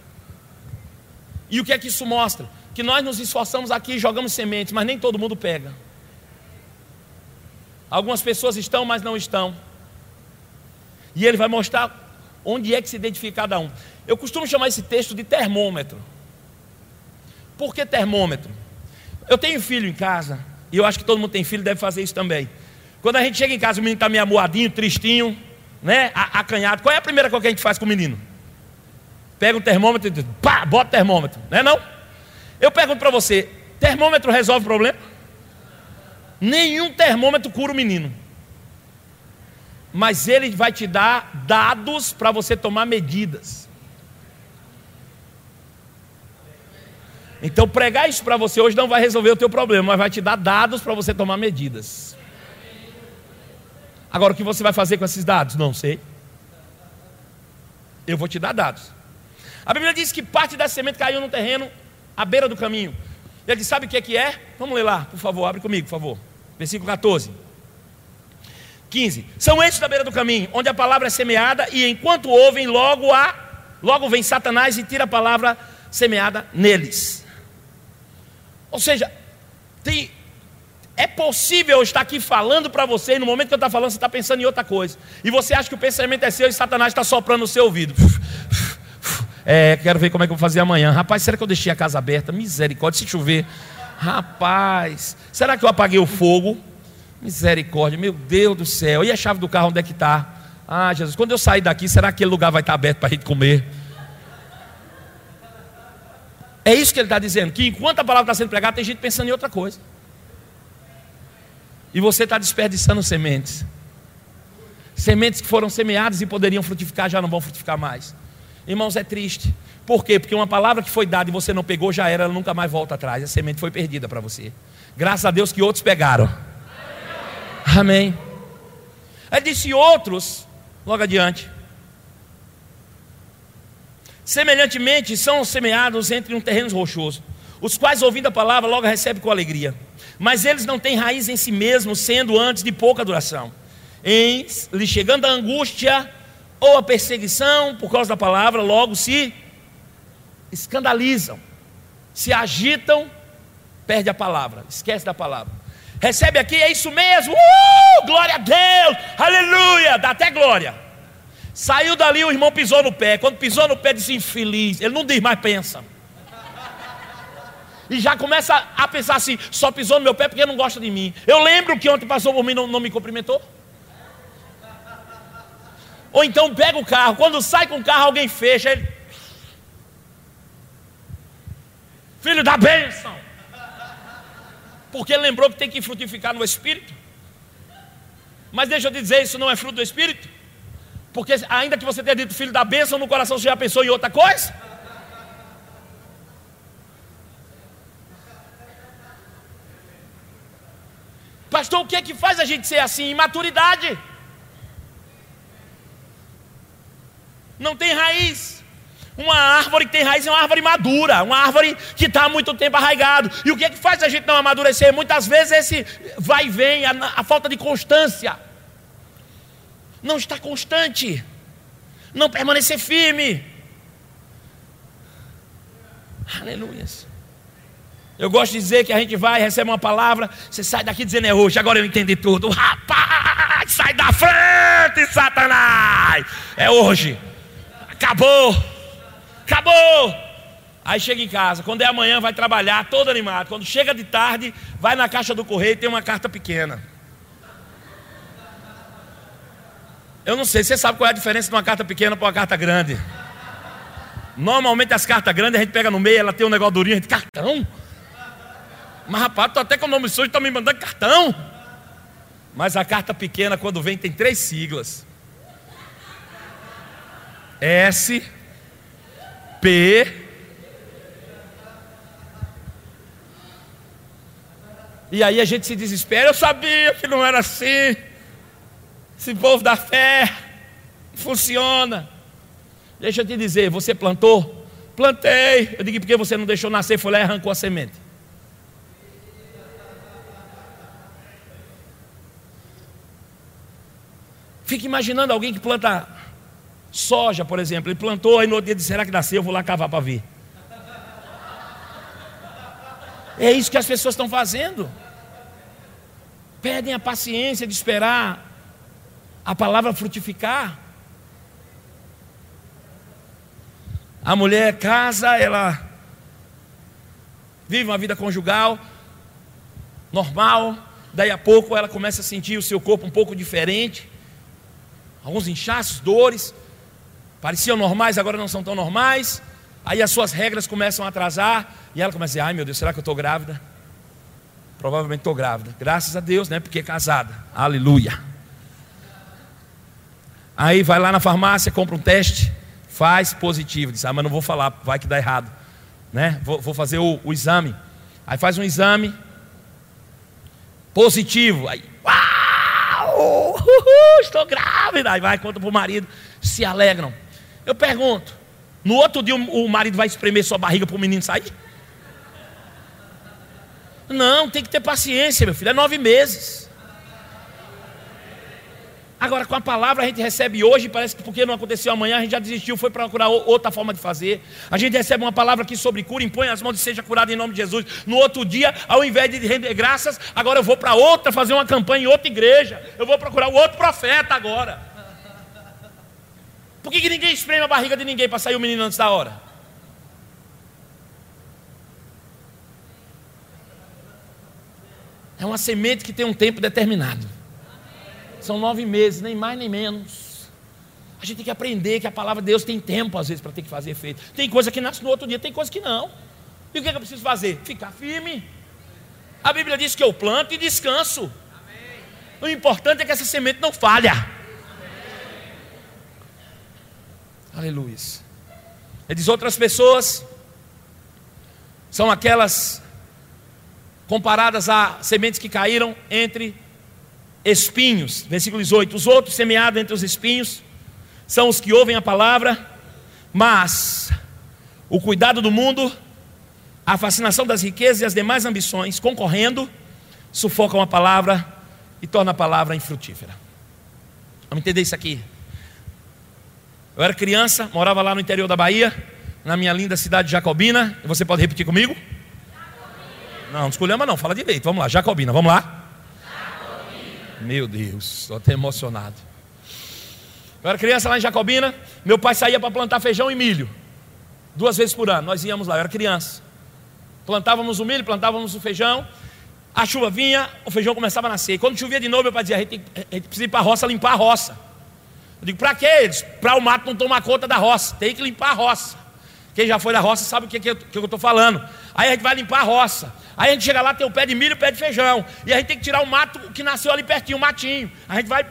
E o que é que isso mostra? Que nós nos esforçamos aqui e jogamos sementes, mas nem todo mundo pega. Algumas pessoas estão, mas não estão. E ele vai mostrar onde é que se identifica cada um. Eu costumo chamar esse texto de termômetro. Por que termômetro? Eu tenho filho em casa, e eu acho que todo mundo tem filho, deve fazer isso também. Quando a gente chega em casa, o menino está meio amuadinho, tristinho, né? Acanhado. Qual é a primeira coisa que a gente faz com o menino? Pega um termômetro e pá, bota termômetro, não é não? Eu pergunto para você, termômetro resolve o problema? Nenhum termômetro cura o menino. Mas ele vai te dar dados para você tomar medidas. Então pregar isso para você hoje não vai resolver o teu problema, mas vai te dar dados para você tomar medidas. Agora o que você vai fazer com esses dados? Não sei. Eu vou te dar dados. A Bíblia diz que parte da semente caiu no terreno à beira do caminho. Ele diz: Sabe o que é que é? Vamos ler lá, por favor, abre comigo, por favor. Versículo 14. 15. São estes da beira do caminho, onde a palavra é semeada, e enquanto ouvem, logo há, logo vem Satanás e tira a palavra semeada neles. Ou seja, tem, é possível eu estar aqui falando para você, e no momento que eu estou falando, você está pensando em outra coisa. E você acha que o pensamento é seu e Satanás está soprando no seu ouvido. É, quero ver como é que eu vou fazer amanhã. Rapaz, será que eu deixei a casa aberta? Misericórdia, se chover. Rapaz, será que eu apaguei o fogo? Misericórdia, meu Deus do céu. E a chave do carro onde é que está? Ah, Jesus, quando eu sair daqui, será que aquele lugar vai estar aberto para a gente comer? É isso que ele está dizendo, que enquanto a palavra está sendo pregada, tem gente pensando em outra coisa. E você está desperdiçando sementes. Sementes que foram semeadas e poderiam frutificar, já não vão frutificar mais. Irmãos, é triste. Por quê? Porque uma palavra que foi dada e você não pegou, já era, ela nunca mais volta atrás. A semente foi perdida para você. Graças a Deus que outros pegaram. Amém. Aí disse outros, logo adiante. Semelhantemente, são semeados entre um terreno rochoso, os quais, ouvindo a palavra, logo recebem com alegria. Mas eles não têm raiz em si mesmos, sendo antes de pouca duração. Em lhe chegando a angústia ou a perseguição por causa da palavra, logo se escandalizam, se agitam, perde a palavra, esquece da palavra. Recebe aqui, é isso mesmo, uh, glória a Deus, aleluia, dá até glória. Saiu dali, o irmão pisou no pé. Quando pisou no pé, disse infeliz. Ele não diz mais, pensa. E já começa a pensar assim: só pisou no meu pé porque não gosta de mim. Eu lembro que ontem passou por mim e não, não me cumprimentou. Ou então pega o carro, quando sai com o carro, alguém fecha. Ele... Filho da bênção. Porque ele lembrou que tem que frutificar no Espírito. Mas deixa eu te dizer, isso não é fruto do Espírito. Porque ainda que você tenha dito filho da bênção, no coração você já pensou em outra coisa? Pastor, o que é que faz a gente ser assim? Imaturidade. Não tem raiz. Uma árvore que tem raiz é uma árvore madura, uma árvore que está há muito tempo arraigado. E o que é que faz a gente não amadurecer? Muitas vezes esse vai e vem, a, a falta de constância não está constante, não permanecer firme. Aleluia. Eu gosto de dizer que a gente vai, recebe uma palavra, você sai daqui dizendo é hoje, agora eu entendi tudo. Rapaz, sai da frente, Satanás! É hoje. Acabou. Acabou. Aí chega em casa, quando é amanhã vai trabalhar todo animado. Quando chega de tarde, vai na caixa do correio e tem uma carta pequena. Eu não sei, você sabe qual é a diferença de uma carta pequena para uma carta grande? Normalmente as cartas grandes a gente pega no meio, ela tem um negócio durinho, a gente, cartão? Mas rapaz, tô até com o nome sujo, está me mandando cartão. Mas a carta pequena, quando vem, tem três siglas. S P E aí a gente se desespera. Eu sabia que não era assim. Esse povo da fé funciona. Deixa eu te dizer, você plantou? Plantei. Eu digo, porque você não deixou nascer, foi lá e arrancou a semente. Fica imaginando alguém que planta soja, por exemplo. Ele plantou, aí no outro dia disse: será que nasceu? Eu vou lá cavar para ver. É isso que as pessoas estão fazendo. Perdem a paciência de esperar a palavra frutificar. A mulher casa, ela vive uma vida conjugal normal, daí a pouco ela começa a sentir o seu corpo um pouco diferente, alguns inchaços, dores, pareciam normais, agora não são tão normais. Aí as suas regras começam a atrasar e ela começa a dizer: Ai meu Deus, será que eu estou grávida? Provavelmente estou grávida. Graças a Deus, né? Porque é casada. Aleluia. Aí vai lá na farmácia, compra um teste, faz positivo. Diz: Ah, mas não vou falar, vai que dá errado. Né? Vou, vou fazer o, o exame. Aí faz um exame positivo. Aí, uau! Uhul, estou grávida. Aí vai, conta para o marido, se alegram. Eu pergunto: no outro dia o marido vai espremer sua barriga para o menino sair? Não, tem que ter paciência, meu filho. É nove meses. Agora, com a palavra a gente recebe hoje, parece que porque não aconteceu amanhã, a gente já desistiu, foi procurar outra forma de fazer. A gente recebe uma palavra aqui sobre cura, impõe as mãos e seja curado em nome de Jesus. No outro dia, ao invés de render graças, agora eu vou para outra, fazer uma campanha em outra igreja. Eu vou procurar outro profeta agora. Por que, que ninguém espreme a barriga de ninguém para sair o menino antes da hora? É uma semente que tem um tempo determinado. São nove meses, nem mais nem menos. A gente tem que aprender que a palavra de Deus tem tempo, às vezes, para ter que fazer efeito. Tem coisa que nasce no outro dia, tem coisa que não. E o que, é que eu preciso fazer? Ficar firme. A Bíblia diz que eu planto e descanso. O importante é que essa semente não falha. Aleluia. Ele diz: outras pessoas são aquelas comparadas a sementes que caíram entre espinhos. Versículo 18: Os outros semeados entre os espinhos são os que ouvem a palavra, mas o cuidado do mundo, a fascinação das riquezas e as demais ambições, concorrendo, sufocam a palavra e tornam a palavra infrutífera. Vamos entender isso aqui. Eu era criança, morava lá no interior da Bahia, na minha linda cidade de Jacobina. Você pode repetir comigo? Não, não escolhama não, fala direito. Vamos lá, Jacobina, vamos lá. Meu Deus, estou até emocionado. Eu era criança lá em Jacobina, meu pai saía para plantar feijão e milho. Duas vezes por ano, nós íamos lá, eu era criança. Plantávamos o milho, plantávamos o feijão. A chuva vinha, o feijão começava a nascer. Quando chovia de novo, meu pai dizia: a gente, a gente precisa ir para a roça limpar a roça. Eu digo, para quê? Para o mato não tomar conta da roça. Tem que limpar a roça. Quem já foi da roça sabe o que, que, que eu estou falando. Aí a gente vai limpar a roça. Aí a gente chega lá, tem o pé de milho e o pé de feijão. E a gente tem que tirar o mato que nasceu ali pertinho, o matinho. A gente vai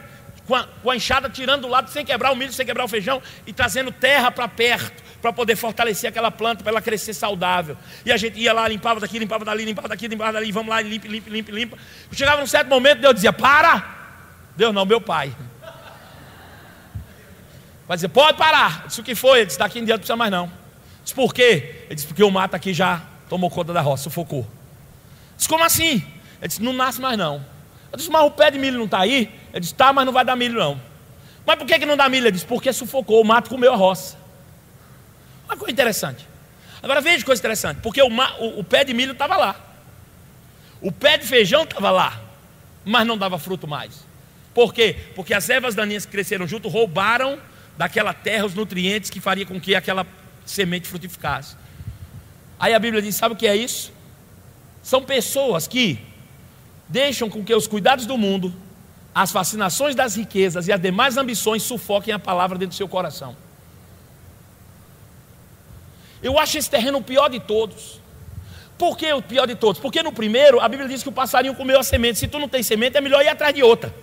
com a, com a enxada tirando do lado, sem quebrar o milho, sem quebrar o feijão, e trazendo terra para perto, para poder fortalecer aquela planta, para ela crescer saudável. E a gente ia lá, limpava daqui, limpava dali, limpava daqui, limpava dali, vamos lá, limpa, limpa, limpa, limpa. Chegava num certo momento, Deus dizia: Para! Deus não, meu pai. Vai dizer, pode parar. Eu disse, o que foi? Ele disse, daqui em diante não precisa mais não. Disse, por quê? Ele disse, porque o mato aqui já tomou conta da roça, sufocou. Disse, como assim? Ele disse, não nasce mais não. Eu disse, mas o pé de milho não está aí? Ele disse, tá, mas não vai dar milho não. Mas por que, que não dá milho? Ele disse, porque sufocou, o mato comeu a roça. Uma coisa interessante. Agora veja coisa interessante, porque o, o, o pé de milho estava lá. O pé de feijão estava lá, mas não dava fruto mais. Por quê? Porque as ervas daninhas que cresceram junto roubaram daquela terra os nutrientes que faria com que aquela semente frutificasse. Aí a Bíblia diz: sabe o que é isso? São pessoas que deixam com que os cuidados do mundo, as fascinações das riquezas e as demais ambições sufoquem a palavra dentro do seu coração. Eu acho esse terreno o pior de todos. Por que o pior de todos? Porque no primeiro a Bíblia diz que o passarinho comeu a semente. Se tu não tem semente, é melhor ir atrás de outra.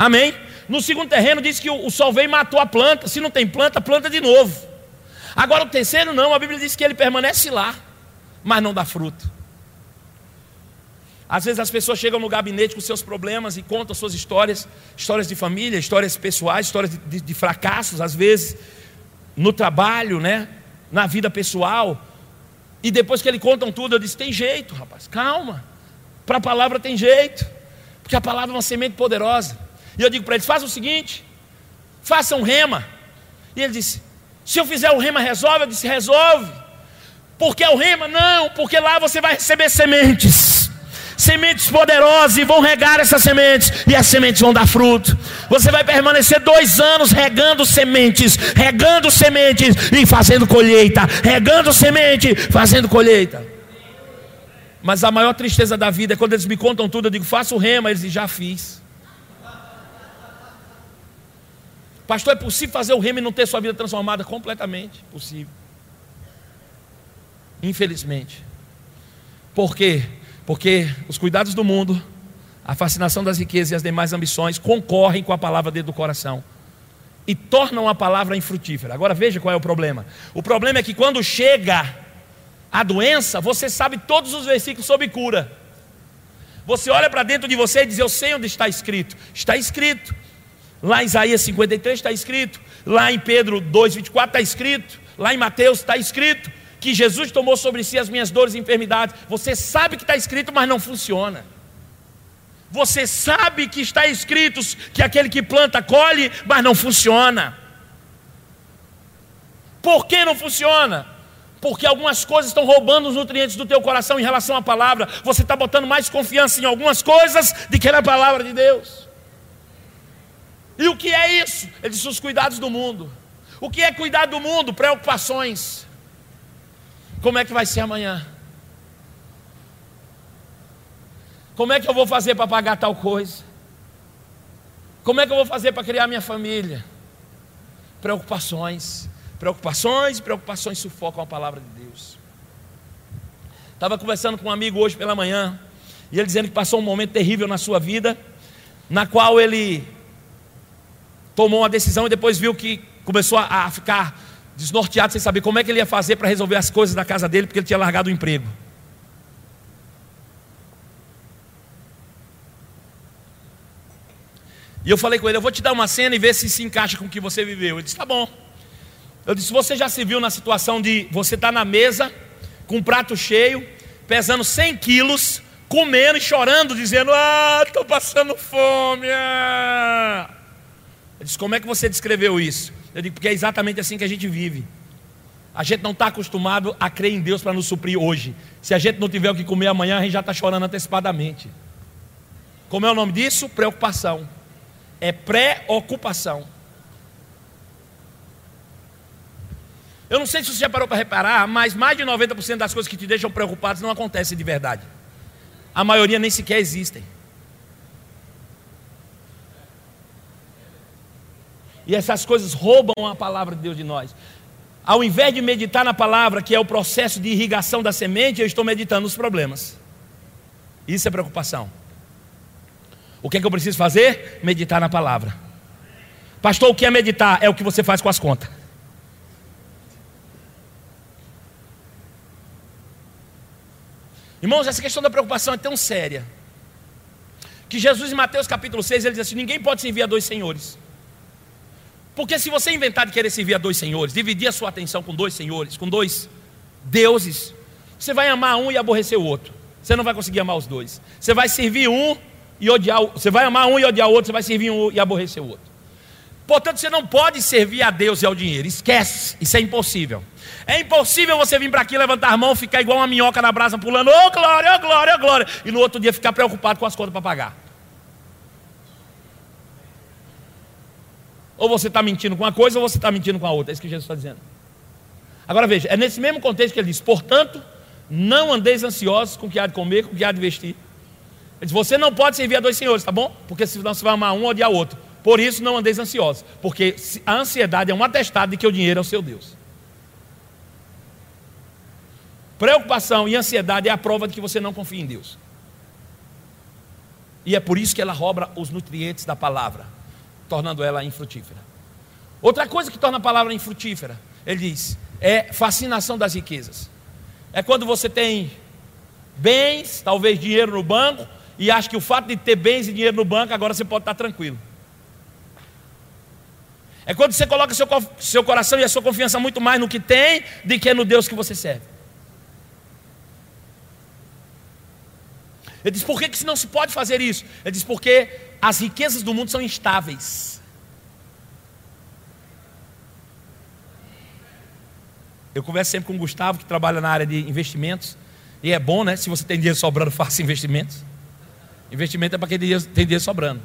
Amém? No segundo terreno diz que o sol veio e matou a planta. Se não tem planta, planta de novo. Agora o terceiro não, a Bíblia diz que ele permanece lá, mas não dá fruto. Às vezes as pessoas chegam no gabinete com seus problemas e contam suas histórias, histórias de família, histórias pessoais, histórias de, de, de fracassos, às vezes no trabalho, né? na vida pessoal. E depois que eles contam tudo, eu disse: tem jeito, rapaz, calma. Para a palavra tem jeito, porque a palavra é uma semente poderosa. E eu digo para eles: faz o seguinte, faça um rema. E ele disse: se eu fizer o rema, resolve? Eu disse: resolve. Porque é o rema? Não, porque lá você vai receber sementes sementes poderosas e vão regar essas sementes, e as sementes vão dar fruto. Você vai permanecer dois anos regando sementes, regando sementes e fazendo colheita, regando semente, fazendo colheita. Mas a maior tristeza da vida é quando eles me contam tudo, eu digo, faça o rema, eles dizem, já fiz. Pastor, é possível fazer o rema e não ter sua vida transformada? Completamente possível. Infelizmente. Por quê? Porque os cuidados do mundo, a fascinação das riquezas e as demais ambições concorrem com a palavra dentro do coração e tornam a palavra infrutífera. Agora veja qual é o problema. O problema é que quando chega a doença, você sabe todos os versículos sobre cura. Você olha para dentro de você e diz: Eu sei onde está escrito. Está escrito. Lá em Isaías 53 está escrito. Lá em Pedro 2,24 está escrito. Lá em Mateus está escrito que Jesus tomou sobre si as minhas dores e enfermidades. Você sabe que está escrito, mas não funciona. Você sabe que está escrito que aquele que planta colhe, mas não funciona. Por que não funciona? Porque algumas coisas estão roubando os nutrientes do teu coração em relação à palavra. Você está botando mais confiança em algumas coisas do que na palavra de Deus. E o que é isso? Ele disse: os cuidados do mundo. O que é cuidar do mundo? Preocupações. Como é que vai ser amanhã? Como é que eu vou fazer para pagar tal coisa? Como é que eu vou fazer para criar minha família? Preocupações, preocupações, preocupações sufocam a palavra de Deus. Estava conversando com um amigo hoje pela manhã, e ele dizendo que passou um momento terrível na sua vida, na qual ele tomou uma decisão e depois viu que começou a, ficar desnorteado, sem saber como é que ele ia fazer para resolver as coisas da casa dele, porque ele tinha largado o emprego. E eu falei com ele: Eu vou te dar uma cena e ver se se encaixa com o que você viveu. Ele disse: Tá bom. Eu disse: Você já se viu na situação de você estar tá na mesa, com um prato cheio, pesando 100 quilos, comendo e chorando, dizendo: Ah, estou passando fome. Ah. Ele disse: Como é que você descreveu isso? Eu digo, porque é exatamente assim que a gente vive. A gente não está acostumado a crer em Deus para nos suprir hoje. Se a gente não tiver o que comer amanhã, a gente já está chorando antecipadamente. Como é o nome disso? Preocupação. É preocupação. Eu não sei se você já parou para reparar, mas mais de 90% das coisas que te deixam preocupados não acontecem de verdade. A maioria nem sequer existem. E essas coisas roubam a palavra de Deus de nós. Ao invés de meditar na palavra, que é o processo de irrigação da semente, eu estou meditando nos problemas. Isso é preocupação. O que é que eu preciso fazer? Meditar na palavra. Pastor, o que é meditar? É o que você faz com as contas. Irmãos, essa questão da preocupação é tão séria. Que Jesus em Mateus capítulo 6, ele diz assim: ninguém pode servir a dois senhores. Porque se você inventar de querer servir a dois senhores, dividir a sua atenção com dois senhores, com dois deuses, você vai amar um e aborrecer o outro. Você não vai conseguir amar os dois. Você vai servir um e odiar, você vai amar um e odiar o outro, você vai servir um e aborrecer o outro. Portanto, você não pode servir a Deus e ao dinheiro. Esquece, isso é impossível. É impossível você vir para aqui, levantar a mão, ficar igual uma minhoca na brasa, pulando, ô oh, glória, ô oh, glória, ô oh, glória, e no outro dia ficar preocupado com as contas para pagar. Ou você está mentindo com uma coisa ou você está mentindo com a outra. É isso que Jesus está dizendo. Agora veja, é nesse mesmo contexto que ele diz: portanto, não andeis ansiosos com o que há de comer, com o que há de vestir. Ele diz: você não pode servir a dois senhores, tá bom? Porque senão você vai amar um ou odiar outro. Por isso não andeis ansiosos, porque a ansiedade é um atestado de que o dinheiro é o seu Deus. Preocupação e ansiedade é a prova de que você não confia em Deus. E é por isso que ela rouba os nutrientes da palavra. Tornando ela infrutífera. Outra coisa que torna a palavra infrutífera, ele diz, é fascinação das riquezas. É quando você tem bens, talvez dinheiro no banco, e acha que o fato de ter bens e dinheiro no banco, agora você pode estar tranquilo. É quando você coloca seu, seu coração e a sua confiança muito mais no que tem do que no Deus que você serve. Ele diz: por que, que não se pode fazer isso? Ele diz: porque as riquezas do mundo são instáveis. Eu converso sempre com o Gustavo, que trabalha na área de investimentos. E é bom, né? Se você tem dinheiro sobrando, faça investimentos. Investimento é para quem tem dinheiro sobrando.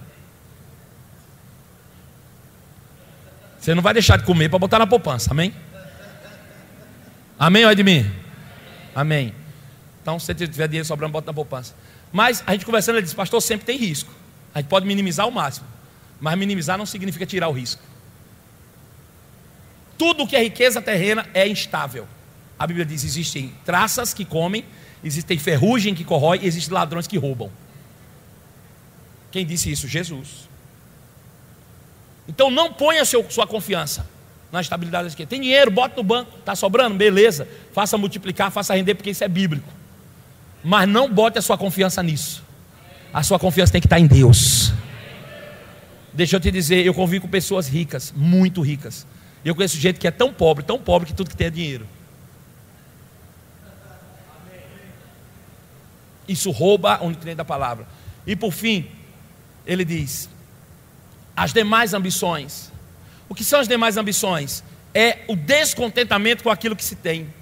Você não vai deixar de comer para botar na poupança, amém? Amém mim? Amém. Então, se você tiver dinheiro sobrando, bota na poupança. Mas a gente conversando, ele disse, pastor, sempre tem risco. A gente pode minimizar ao máximo. Mas minimizar não significa tirar o risco. Tudo que é riqueza terrena é instável. A Bíblia diz: existem traças que comem, existem ferrugem que corrói, e existem ladrões que roubam. Quem disse isso? Jesus. Então não ponha seu, sua confiança na estabilidade aqui. Tem dinheiro, bota no banco, está sobrando, beleza. Faça multiplicar, faça render, porque isso é bíblico. Mas não bote a sua confiança nisso. A sua confiança tem que estar em Deus. Deixa eu te dizer, eu convivo com pessoas ricas, muito ricas. E eu conheço gente que é tão pobre, tão pobre que tudo que tem é dinheiro. Isso rouba o nutriente da palavra. E por fim, ele diz: as demais ambições. O que são as demais ambições? É o descontentamento com aquilo que se tem.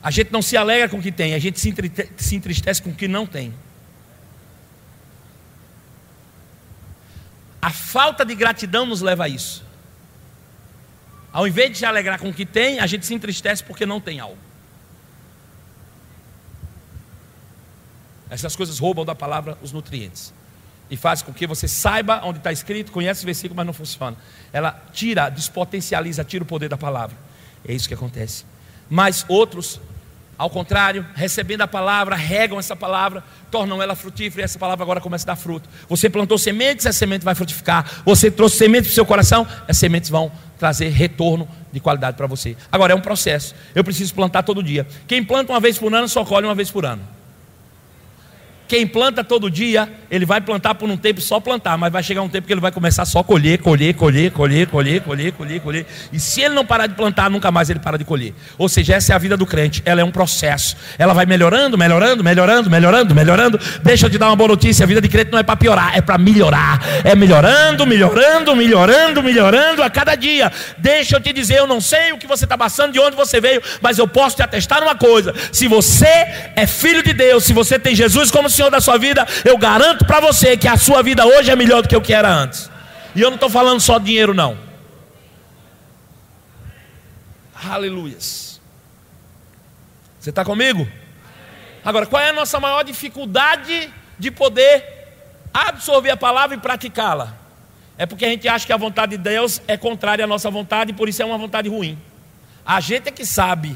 A gente não se alegra com o que tem, a gente se entristece com o que não tem. A falta de gratidão nos leva a isso. Ao invés de se alegrar com o que tem, a gente se entristece porque não tem algo. Essas coisas roubam da palavra os nutrientes. E faz com que você saiba onde está escrito, conhece o versículo, mas não funciona. Ela tira, despotencializa, tira o poder da palavra. É isso que acontece. Mas outros ao contrário, recebendo a palavra, regam essa palavra, tornam ela frutífera e essa palavra agora começa a dar fruto. Você plantou sementes, a semente vai frutificar. Você trouxe sementes para o seu coração, as sementes vão trazer retorno de qualidade para você. Agora é um processo. Eu preciso plantar todo dia. Quem planta uma vez por ano só colhe uma vez por ano. Quem planta todo dia, ele vai plantar por um tempo só plantar, mas vai chegar um tempo que ele vai começar só colher, colher, colher, colher, colher, colher, colher, colher. E se ele não parar de plantar, nunca mais ele para de colher. Ou seja, essa é a vida do crente. Ela é um processo. Ela vai melhorando, melhorando, melhorando, melhorando, melhorando. Deixa eu te dar uma boa notícia: a vida de crente não é para piorar, é para melhorar. É melhorando, melhorando, melhorando, melhorando a cada dia. Deixa eu te dizer, eu não sei o que você está passando, de onde você veio, mas eu posso te atestar uma coisa: se você é filho de Deus, se você tem Jesus como Senhor da sua vida, eu garanto para você que a sua vida hoje é melhor do que o que era antes. E eu não estou falando só dinheiro, não. Aleluias. Você está comigo? Agora, qual é a nossa maior dificuldade de poder absorver a palavra e praticá-la? É porque a gente acha que a vontade de Deus é contrária à nossa vontade e por isso é uma vontade ruim. A gente é que sabe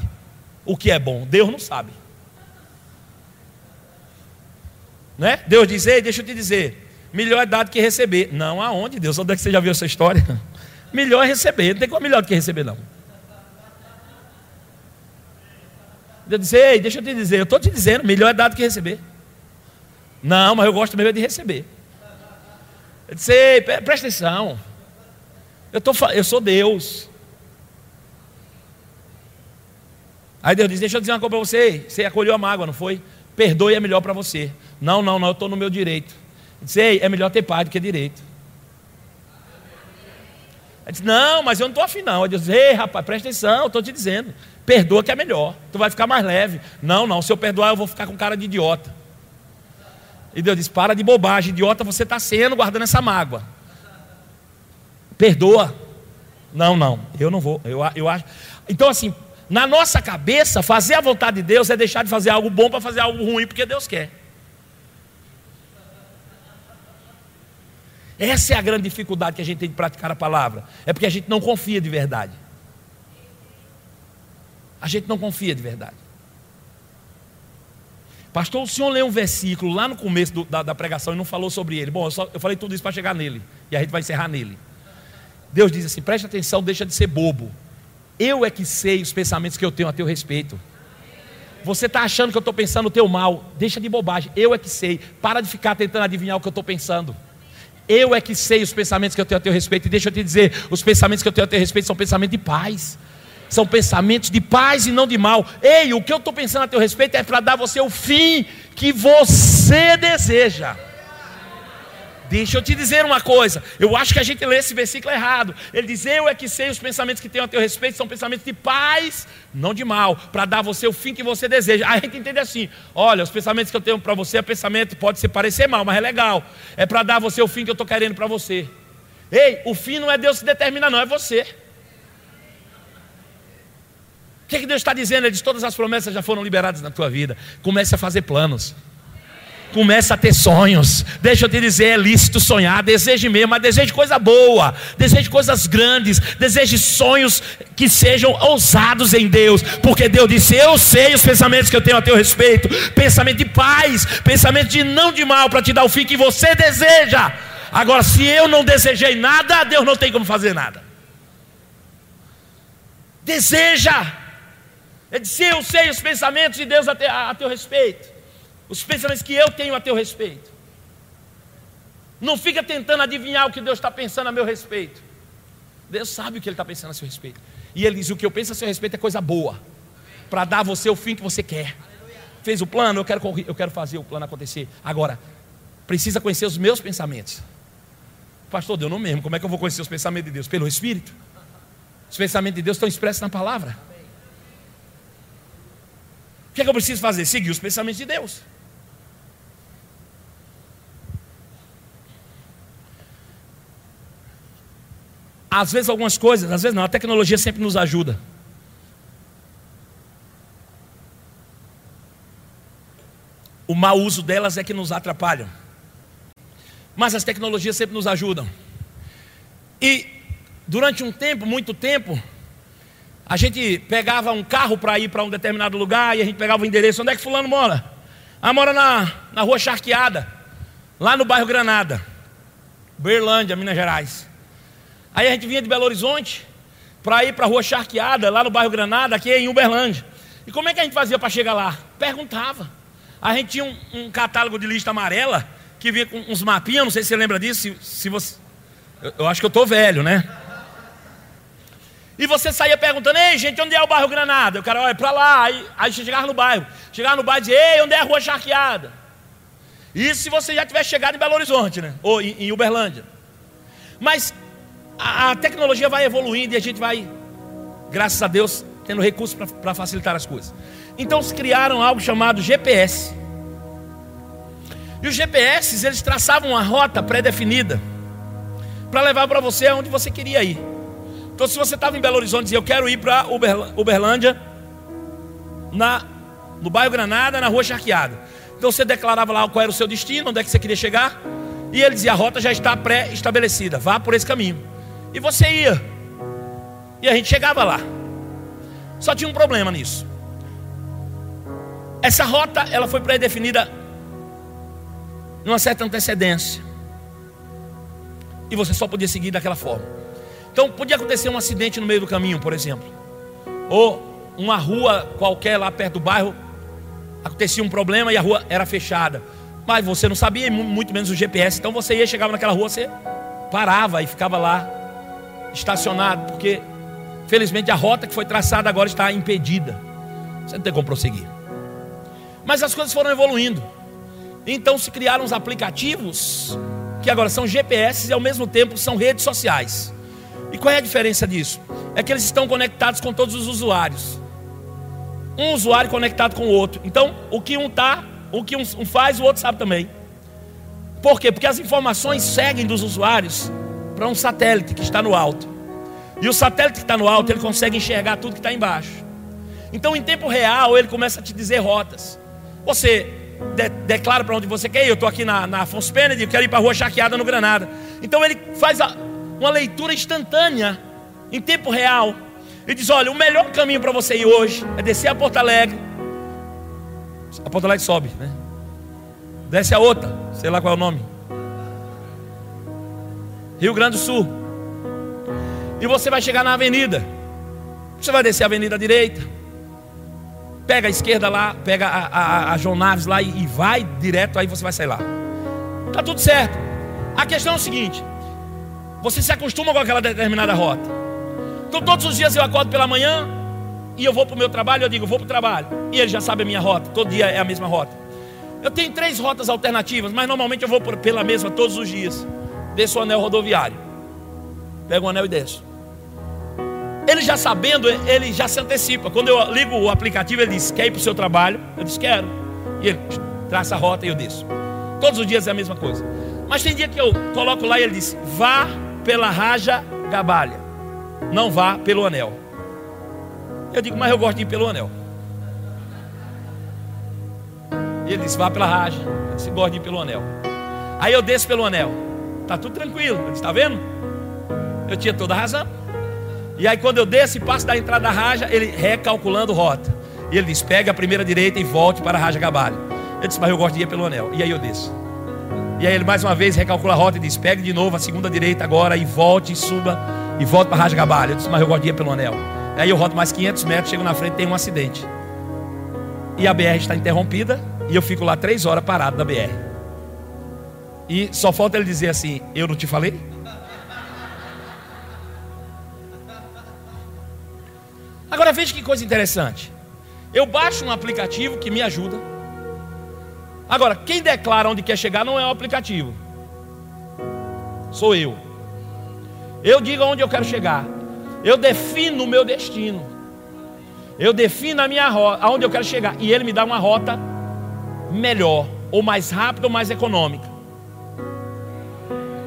o que é bom, Deus não sabe. Né? Deus diz, ei, deixa eu te dizer, melhor é dado que receber. Não, aonde, Deus? Onde é que você já viu essa história? Melhor é receber, não tem como melhor do que receber, não. Deus diz, ei, deixa eu te dizer, eu estou te dizendo, melhor é dado que receber. Não, mas eu gosto mesmo de receber. Eu disse, ei, presta atenção. Eu, tô, eu sou Deus. Aí Deus diz, deixa eu dizer uma coisa para você. Você acolheu a mágoa, não foi? Perdoe é melhor para você. Não, não, não, eu estou no meu direito. Eu disse, Ei, é melhor ter pai do que direito. Ele disse, não, mas eu não estou afim não. Eu disse, ei rapaz, presta atenção, estou te dizendo. Perdoa que é melhor. Tu vai ficar mais leve. Não, não, se eu perdoar eu vou ficar com cara de idiota. E Deus disse, para de bobagem, idiota você está sendo guardando essa mágoa. Perdoa. Não, não, eu não vou. Eu, eu acho. Então assim, na nossa cabeça, fazer a vontade de Deus é deixar de fazer algo bom para fazer algo ruim, porque Deus quer. Essa é a grande dificuldade que a gente tem de praticar a palavra. É porque a gente não confia de verdade. A gente não confia de verdade. Pastor, o senhor leu um versículo lá no começo do, da, da, pregação e não falou sobre ele. Bom, eu, só, eu falei tudo isso para chegar nele. E a gente vai encerrar nele. Deus diz assim: preste atenção, deixa de ser bobo. Eu é que sei os pensamentos que eu tenho a teu respeito. Você está achando que eu estou pensando o teu mal. Deixa de bobagem. Eu é que sei. Para de ficar tentando adivinhar o que eu estou pensando. Eu é que sei os pensamentos que eu tenho a teu respeito. E deixa eu te dizer: os pensamentos que eu tenho a teu respeito são pensamentos de paz são pensamentos de paz e não de mal. Ei, o que eu estou pensando a teu respeito é para dar a você o fim que você deseja. Deixa eu te dizer uma coisa. Eu acho que a gente lê esse versículo errado. Ele diz: Eu é que sei os pensamentos que tenho a teu respeito, são pensamentos de paz, não de mal, para dar a você o fim que você deseja. Aí a gente entende assim: olha, os pensamentos que eu tenho para você é pensamento, pode ser parecer mal, mas é legal. É para dar a você o fim que eu estou querendo para você. Ei, o fim não é Deus que determina, não, é você. O que, é que Deus está dizendo? Ele diz: todas as promessas já foram liberadas na tua vida. Comece a fazer planos. Comece a ter sonhos. Deixa eu te dizer, é lícito sonhar. Deseje mesmo, mas deseje coisa boa. Deseje coisas grandes. Deseje sonhos que sejam ousados em Deus. Porque Deus disse: Eu sei os pensamentos que eu tenho a teu respeito. Pensamento de paz, pensamento de não de mal, para te dar o fim que você deseja. Agora, se eu não desejei nada, Deus não tem como fazer nada. Deseja. Ele disse: Eu sei os pensamentos de Deus a, a teu respeito, os pensamentos que eu tenho a teu respeito. Não fica tentando adivinhar o que Deus está pensando a meu respeito. Deus sabe o que Ele está pensando a seu respeito. E Ele diz: O que eu penso a seu respeito é coisa boa, para dar a você o fim que você quer. Fez o plano, eu quero, eu quero fazer o plano acontecer. Agora, precisa conhecer os meus pensamentos. Pastor, Deus não mesmo. Como é que eu vou conhecer os pensamentos de Deus? Pelo Espírito. Os pensamentos de Deus estão expressos na palavra. O que, é que eu preciso fazer? Seguir os pensamentos de Deus. Às vezes algumas coisas, às vezes não, a tecnologia sempre nos ajuda. O mau uso delas é que nos atrapalham. Mas as tecnologias sempre nos ajudam. E durante um tempo, muito tempo, a gente pegava um carro para ir para um determinado lugar e a gente pegava o endereço. Onde é que fulano mora? Ah, mora na, na rua Charqueada, lá no bairro Granada, Berlândia, Minas Gerais. Aí a gente vinha de Belo Horizonte para ir para a rua Charqueada, lá no bairro Granada, aqui em Uberlândia. E como é que a gente fazia para chegar lá? Perguntava. A gente tinha um, um, catálogo de lista amarela que vinha com uns mapinhas, não sei se você lembra disso, se, se você. Eu, eu acho que eu estou velho, né? E você saía perguntando, ei gente, onde é o bairro Granada? O cara, olha, para lá. Aí, aí você chegava no bairro. Chegava no bairro e dizia, ei, onde é a rua Charqueada? Isso se você já tivesse chegado em Belo Horizonte, né? Ou em, em Uberlândia. Mas a, a, tecnologia vai evoluindo e a gente vai, graças a Deus, tendo recursos para facilitar as coisas. Então se criaram algo chamado GPS. E os GPS, eles traçavam uma rota pré-definida para levar para você aonde você queria ir. Então, se você estava em Belo Horizonte e dizia, eu quero ir para Uberlândia, na, no bairro Granada, na rua Charqueada. Então você declarava lá qual era o seu destino, onde é que você queria chegar, e ele dizia, a rota já está pré-estabelecida, vá por esse caminho. E você ia. E a gente chegava lá. Só tinha um problema nisso. Essa rota, ela foi pré-definida numa certa antecedência. E você só podia seguir daquela forma. Então podia acontecer um acidente no meio do caminho, por exemplo. Ou uma rua qualquer lá perto do bairro, acontecia um problema e a rua era fechada. Mas você não sabia, muito menos o GPS. Então você ia, chegava naquela rua, você parava e ficava lá, estacionado, porque felizmente a rota que foi traçada agora está impedida. Você não tem como prosseguir. Mas as coisas foram evoluindo. Então se criaram os aplicativos que agora são GPS e ao mesmo tempo são redes sociais. E qual é a diferença disso? É que eles estão conectados com todos os usuários. Um usuário conectado com o outro. Então, o que um tá, o que um faz, o outro sabe também. Por quê? Porque as informações seguem dos usuários para um satélite que está no alto. E o satélite que está no alto, ele consegue enxergar tudo que está embaixo. Então, em tempo real, ele começa a te dizer rotas. Você de, declara para onde você quer ir. Eu estou aqui na, na Afonso Pena, eu quero ir para a Rua Charqueada no Granada. Então, ele faz a, uma leitura instantânea, em tempo real, e diz: olha, o melhor caminho para você ir hoje é descer a Porto Alegre, A Porto Alegre sobe, né? Desce a outra, sei lá qual é o nome. Rio Grande do Sul. E você vai chegar na avenida. Você vai descer a avenida à direita. Pega a esquerda lá, pega a, a, a João Naves lá e, e vai direto, aí você vai sair lá. Tá tudo certo. A questão é o seguinte: você se acostuma com aquela determinada rota. Então todos os dias eu acordo pela manhã e eu vou para o meu trabalho, eu digo, vou para o trabalho. E ele já sabe a minha rota, todo dia é a mesma rota. Eu tenho três rotas alternativas, mas normalmente eu vou pela mesma todos os dias. Desço o anel rodoviário. Pego o anel e desço. Ele já sabendo, ele já se antecipa. Quando eu ligo o aplicativo, ele diz: Quer ir para o seu trabalho? Eu disse: Quero. E ele traça a rota e eu desço. Todos os dias é a mesma coisa. Mas tem dia que eu coloco lá e ele diz: Vá pela Raja Gabalha. Não vá pelo anel. Eu digo: Mas eu gosto de ir pelo anel. E ele disse: Vá pela Raja. Eu disse: Gosto de ir pelo anel. Aí eu desço pelo anel. Tá tudo tranquilo. Ele Está vendo? Eu tinha toda a razão. E aí quando eu desço e passo da entrada da Raja, ele recalculando rota. E ele diz: pega a primeira direita e volte para a Raja Gabalho. Eu disse, mas eu gosto de ir pelo anel. E aí eu desço. E aí ele mais uma vez recalcula a rota e diz: pegue de novo a segunda direita agora e volte e suba e volte para a Raja Gabalho. Eu disse, mas eu gosto de ir pelo anel. Aí eu rodo mais 500 metros, chego na frente tem um acidente. E a BR está interrompida e eu fico lá três horas parado na BR. E só falta ele dizer assim: eu não te falei? Agora veja que coisa interessante. Eu baixo um aplicativo que me ajuda. Agora, quem declara onde quer chegar não é o aplicativo. Sou eu. Eu digo aonde eu quero chegar. Eu defino o meu destino. Eu defino a minha rota, aonde eu quero chegar. E ele me dá uma rota melhor, ou mais rápida, ou mais econômica.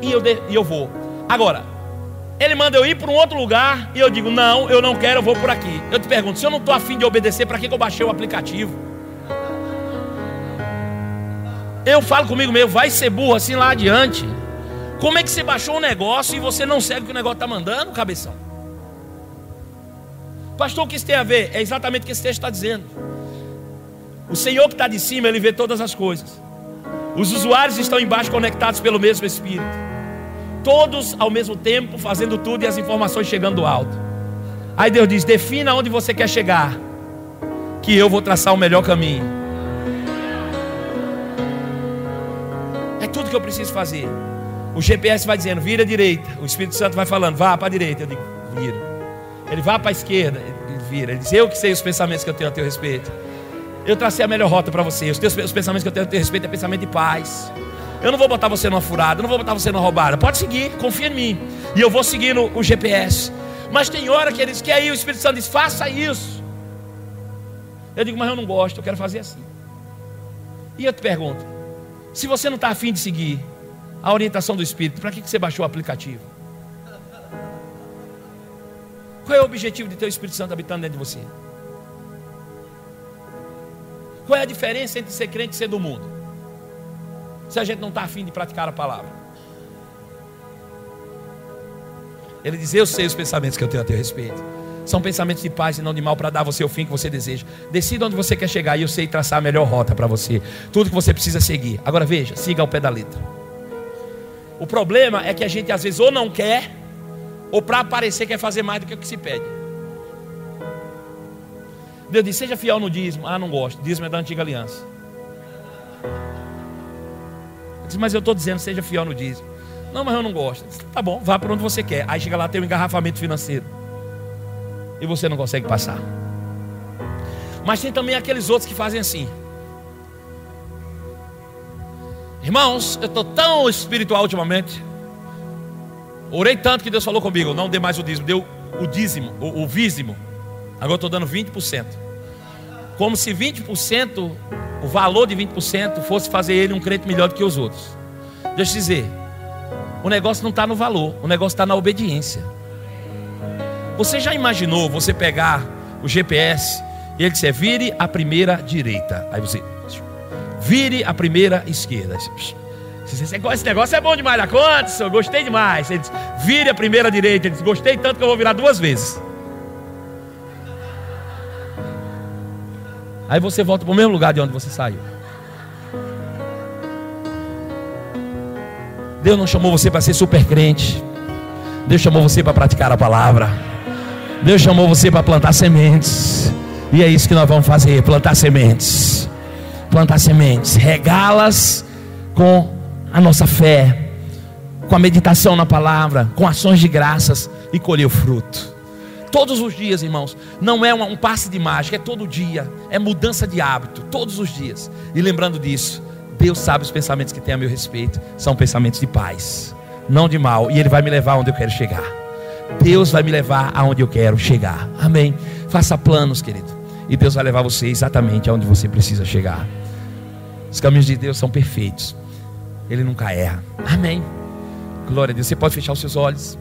E eu, de, e eu vou. Agora, ele manda eu ir para um outro lugar e eu digo: Não, eu não quero, eu vou por aqui. Eu te pergunto: se eu não estou afim de obedecer, para que, eu baixei o aplicativo? Eu falo comigo mesmo: vai ser burro assim lá adiante. Como é que você baixou um negócio e você não segue o que o negócio está mandando, cabeção? Pastor, o que isso tem a ver? É exatamente o que esse texto está dizendo. O Senhor que está de cima, Ele vê todas as coisas. Os usuários estão embaixo conectados pelo mesmo Espírito todos ao mesmo tempo fazendo tudo e as informações chegando do alto. Aí Deus diz: defina onde você quer chegar, que eu vou traçar o melhor caminho. É tudo que eu preciso fazer. O GPS vai dizendo, vira à direita. O Espírito Santo vai falando, vá para a direita. Eu digo, vira. Ele vai para a esquerda, ele vira. Ele diz, eu que sei os pensamentos que eu tenho a teu respeito. Eu tracei a melhor rota para você. Os, teus, os pensamentos que eu tenho a teu respeito é pensamento de paz. Eu não vou botar você numa furada, eu não vou botar você numa roubada. Pode seguir, confia em mim. E eu vou seguindo o GPS. Mas tem hora que eles querem ir, o Espírito Santo diz: faça isso. Eu digo, mas eu não gosto, eu quero fazer assim. E eu te pergunto: se você não está afim de seguir a orientação do Espírito, para que você baixou o aplicativo? Qual é o objetivo de ter o Espírito Santo habitando dentro de você? Qual é a diferença entre ser crente e ser do mundo? Se a gente não está afim de praticar a palavra. Ele diz: Eu sei os pensamentos que eu tenho a teu respeito. São pensamentos de paz e não de mal para dar você o fim que você deseja. Decida onde você quer chegar e eu sei traçar a melhor rota para você. Tudo que você precisa seguir. Agora veja, siga ao pé da letra. O problema é que a gente às vezes ou não quer, ou para aparecer quer fazer mais do que o que se pede. Deus diz: seja fiel no dízimo. Ah, não gosto. Dízimo é da antiga aliança. Diz, mas eu estou dizendo, seja fiel no dízimo. Não, mas eu não gosto. Diz, tá bom, vá para onde você quer. Aí chega lá, tem um engarrafamento financeiro. E você não consegue passar. Mas tem também aqueles outros que fazem assim. Irmãos, eu estou tão espiritual ultimamente. Orei tanto que Deus falou comigo: não dê mais o dízimo, deu o dízimo, o, o vízimo. Agora estou dando 20%. Como se 20% o valor de 20% fosse fazer ele um crente melhor do que os outros. Deixa eu te dizer, o negócio não está no valor, o negócio está na obediência. Você já imaginou você pegar o GPS e ele disser, vire a primeira direita. Aí você, vire a primeira esquerda. Esse negócio é bom demais da conta, senhor, gostei demais. Ele diz, vire a primeira direita. Ele diz, gostei tanto que eu vou virar duas vezes. Aí você volta para o mesmo lugar de onde você saiu. Deus não chamou você para ser super crente. Deus chamou você para praticar a palavra. Deus chamou você para plantar sementes. E é isso que nós vamos fazer: plantar sementes. Plantar sementes, regá-las com a nossa fé, com a meditação na palavra, com ações de graças e colher o fruto. Todos os dias, irmãos, não é um passe de mágica, é todo dia, é mudança de hábito, todos os dias. E lembrando disso, Deus sabe os pensamentos que tem a meu respeito, são pensamentos de paz, não de mal, e Ele vai me levar onde eu quero chegar. Deus vai me levar aonde eu quero chegar. Amém. Faça planos, querido, e Deus vai levar você exatamente aonde você precisa chegar. Os caminhos de Deus são perfeitos, Ele nunca erra. Amém. Glória a Deus. Você pode fechar os seus olhos.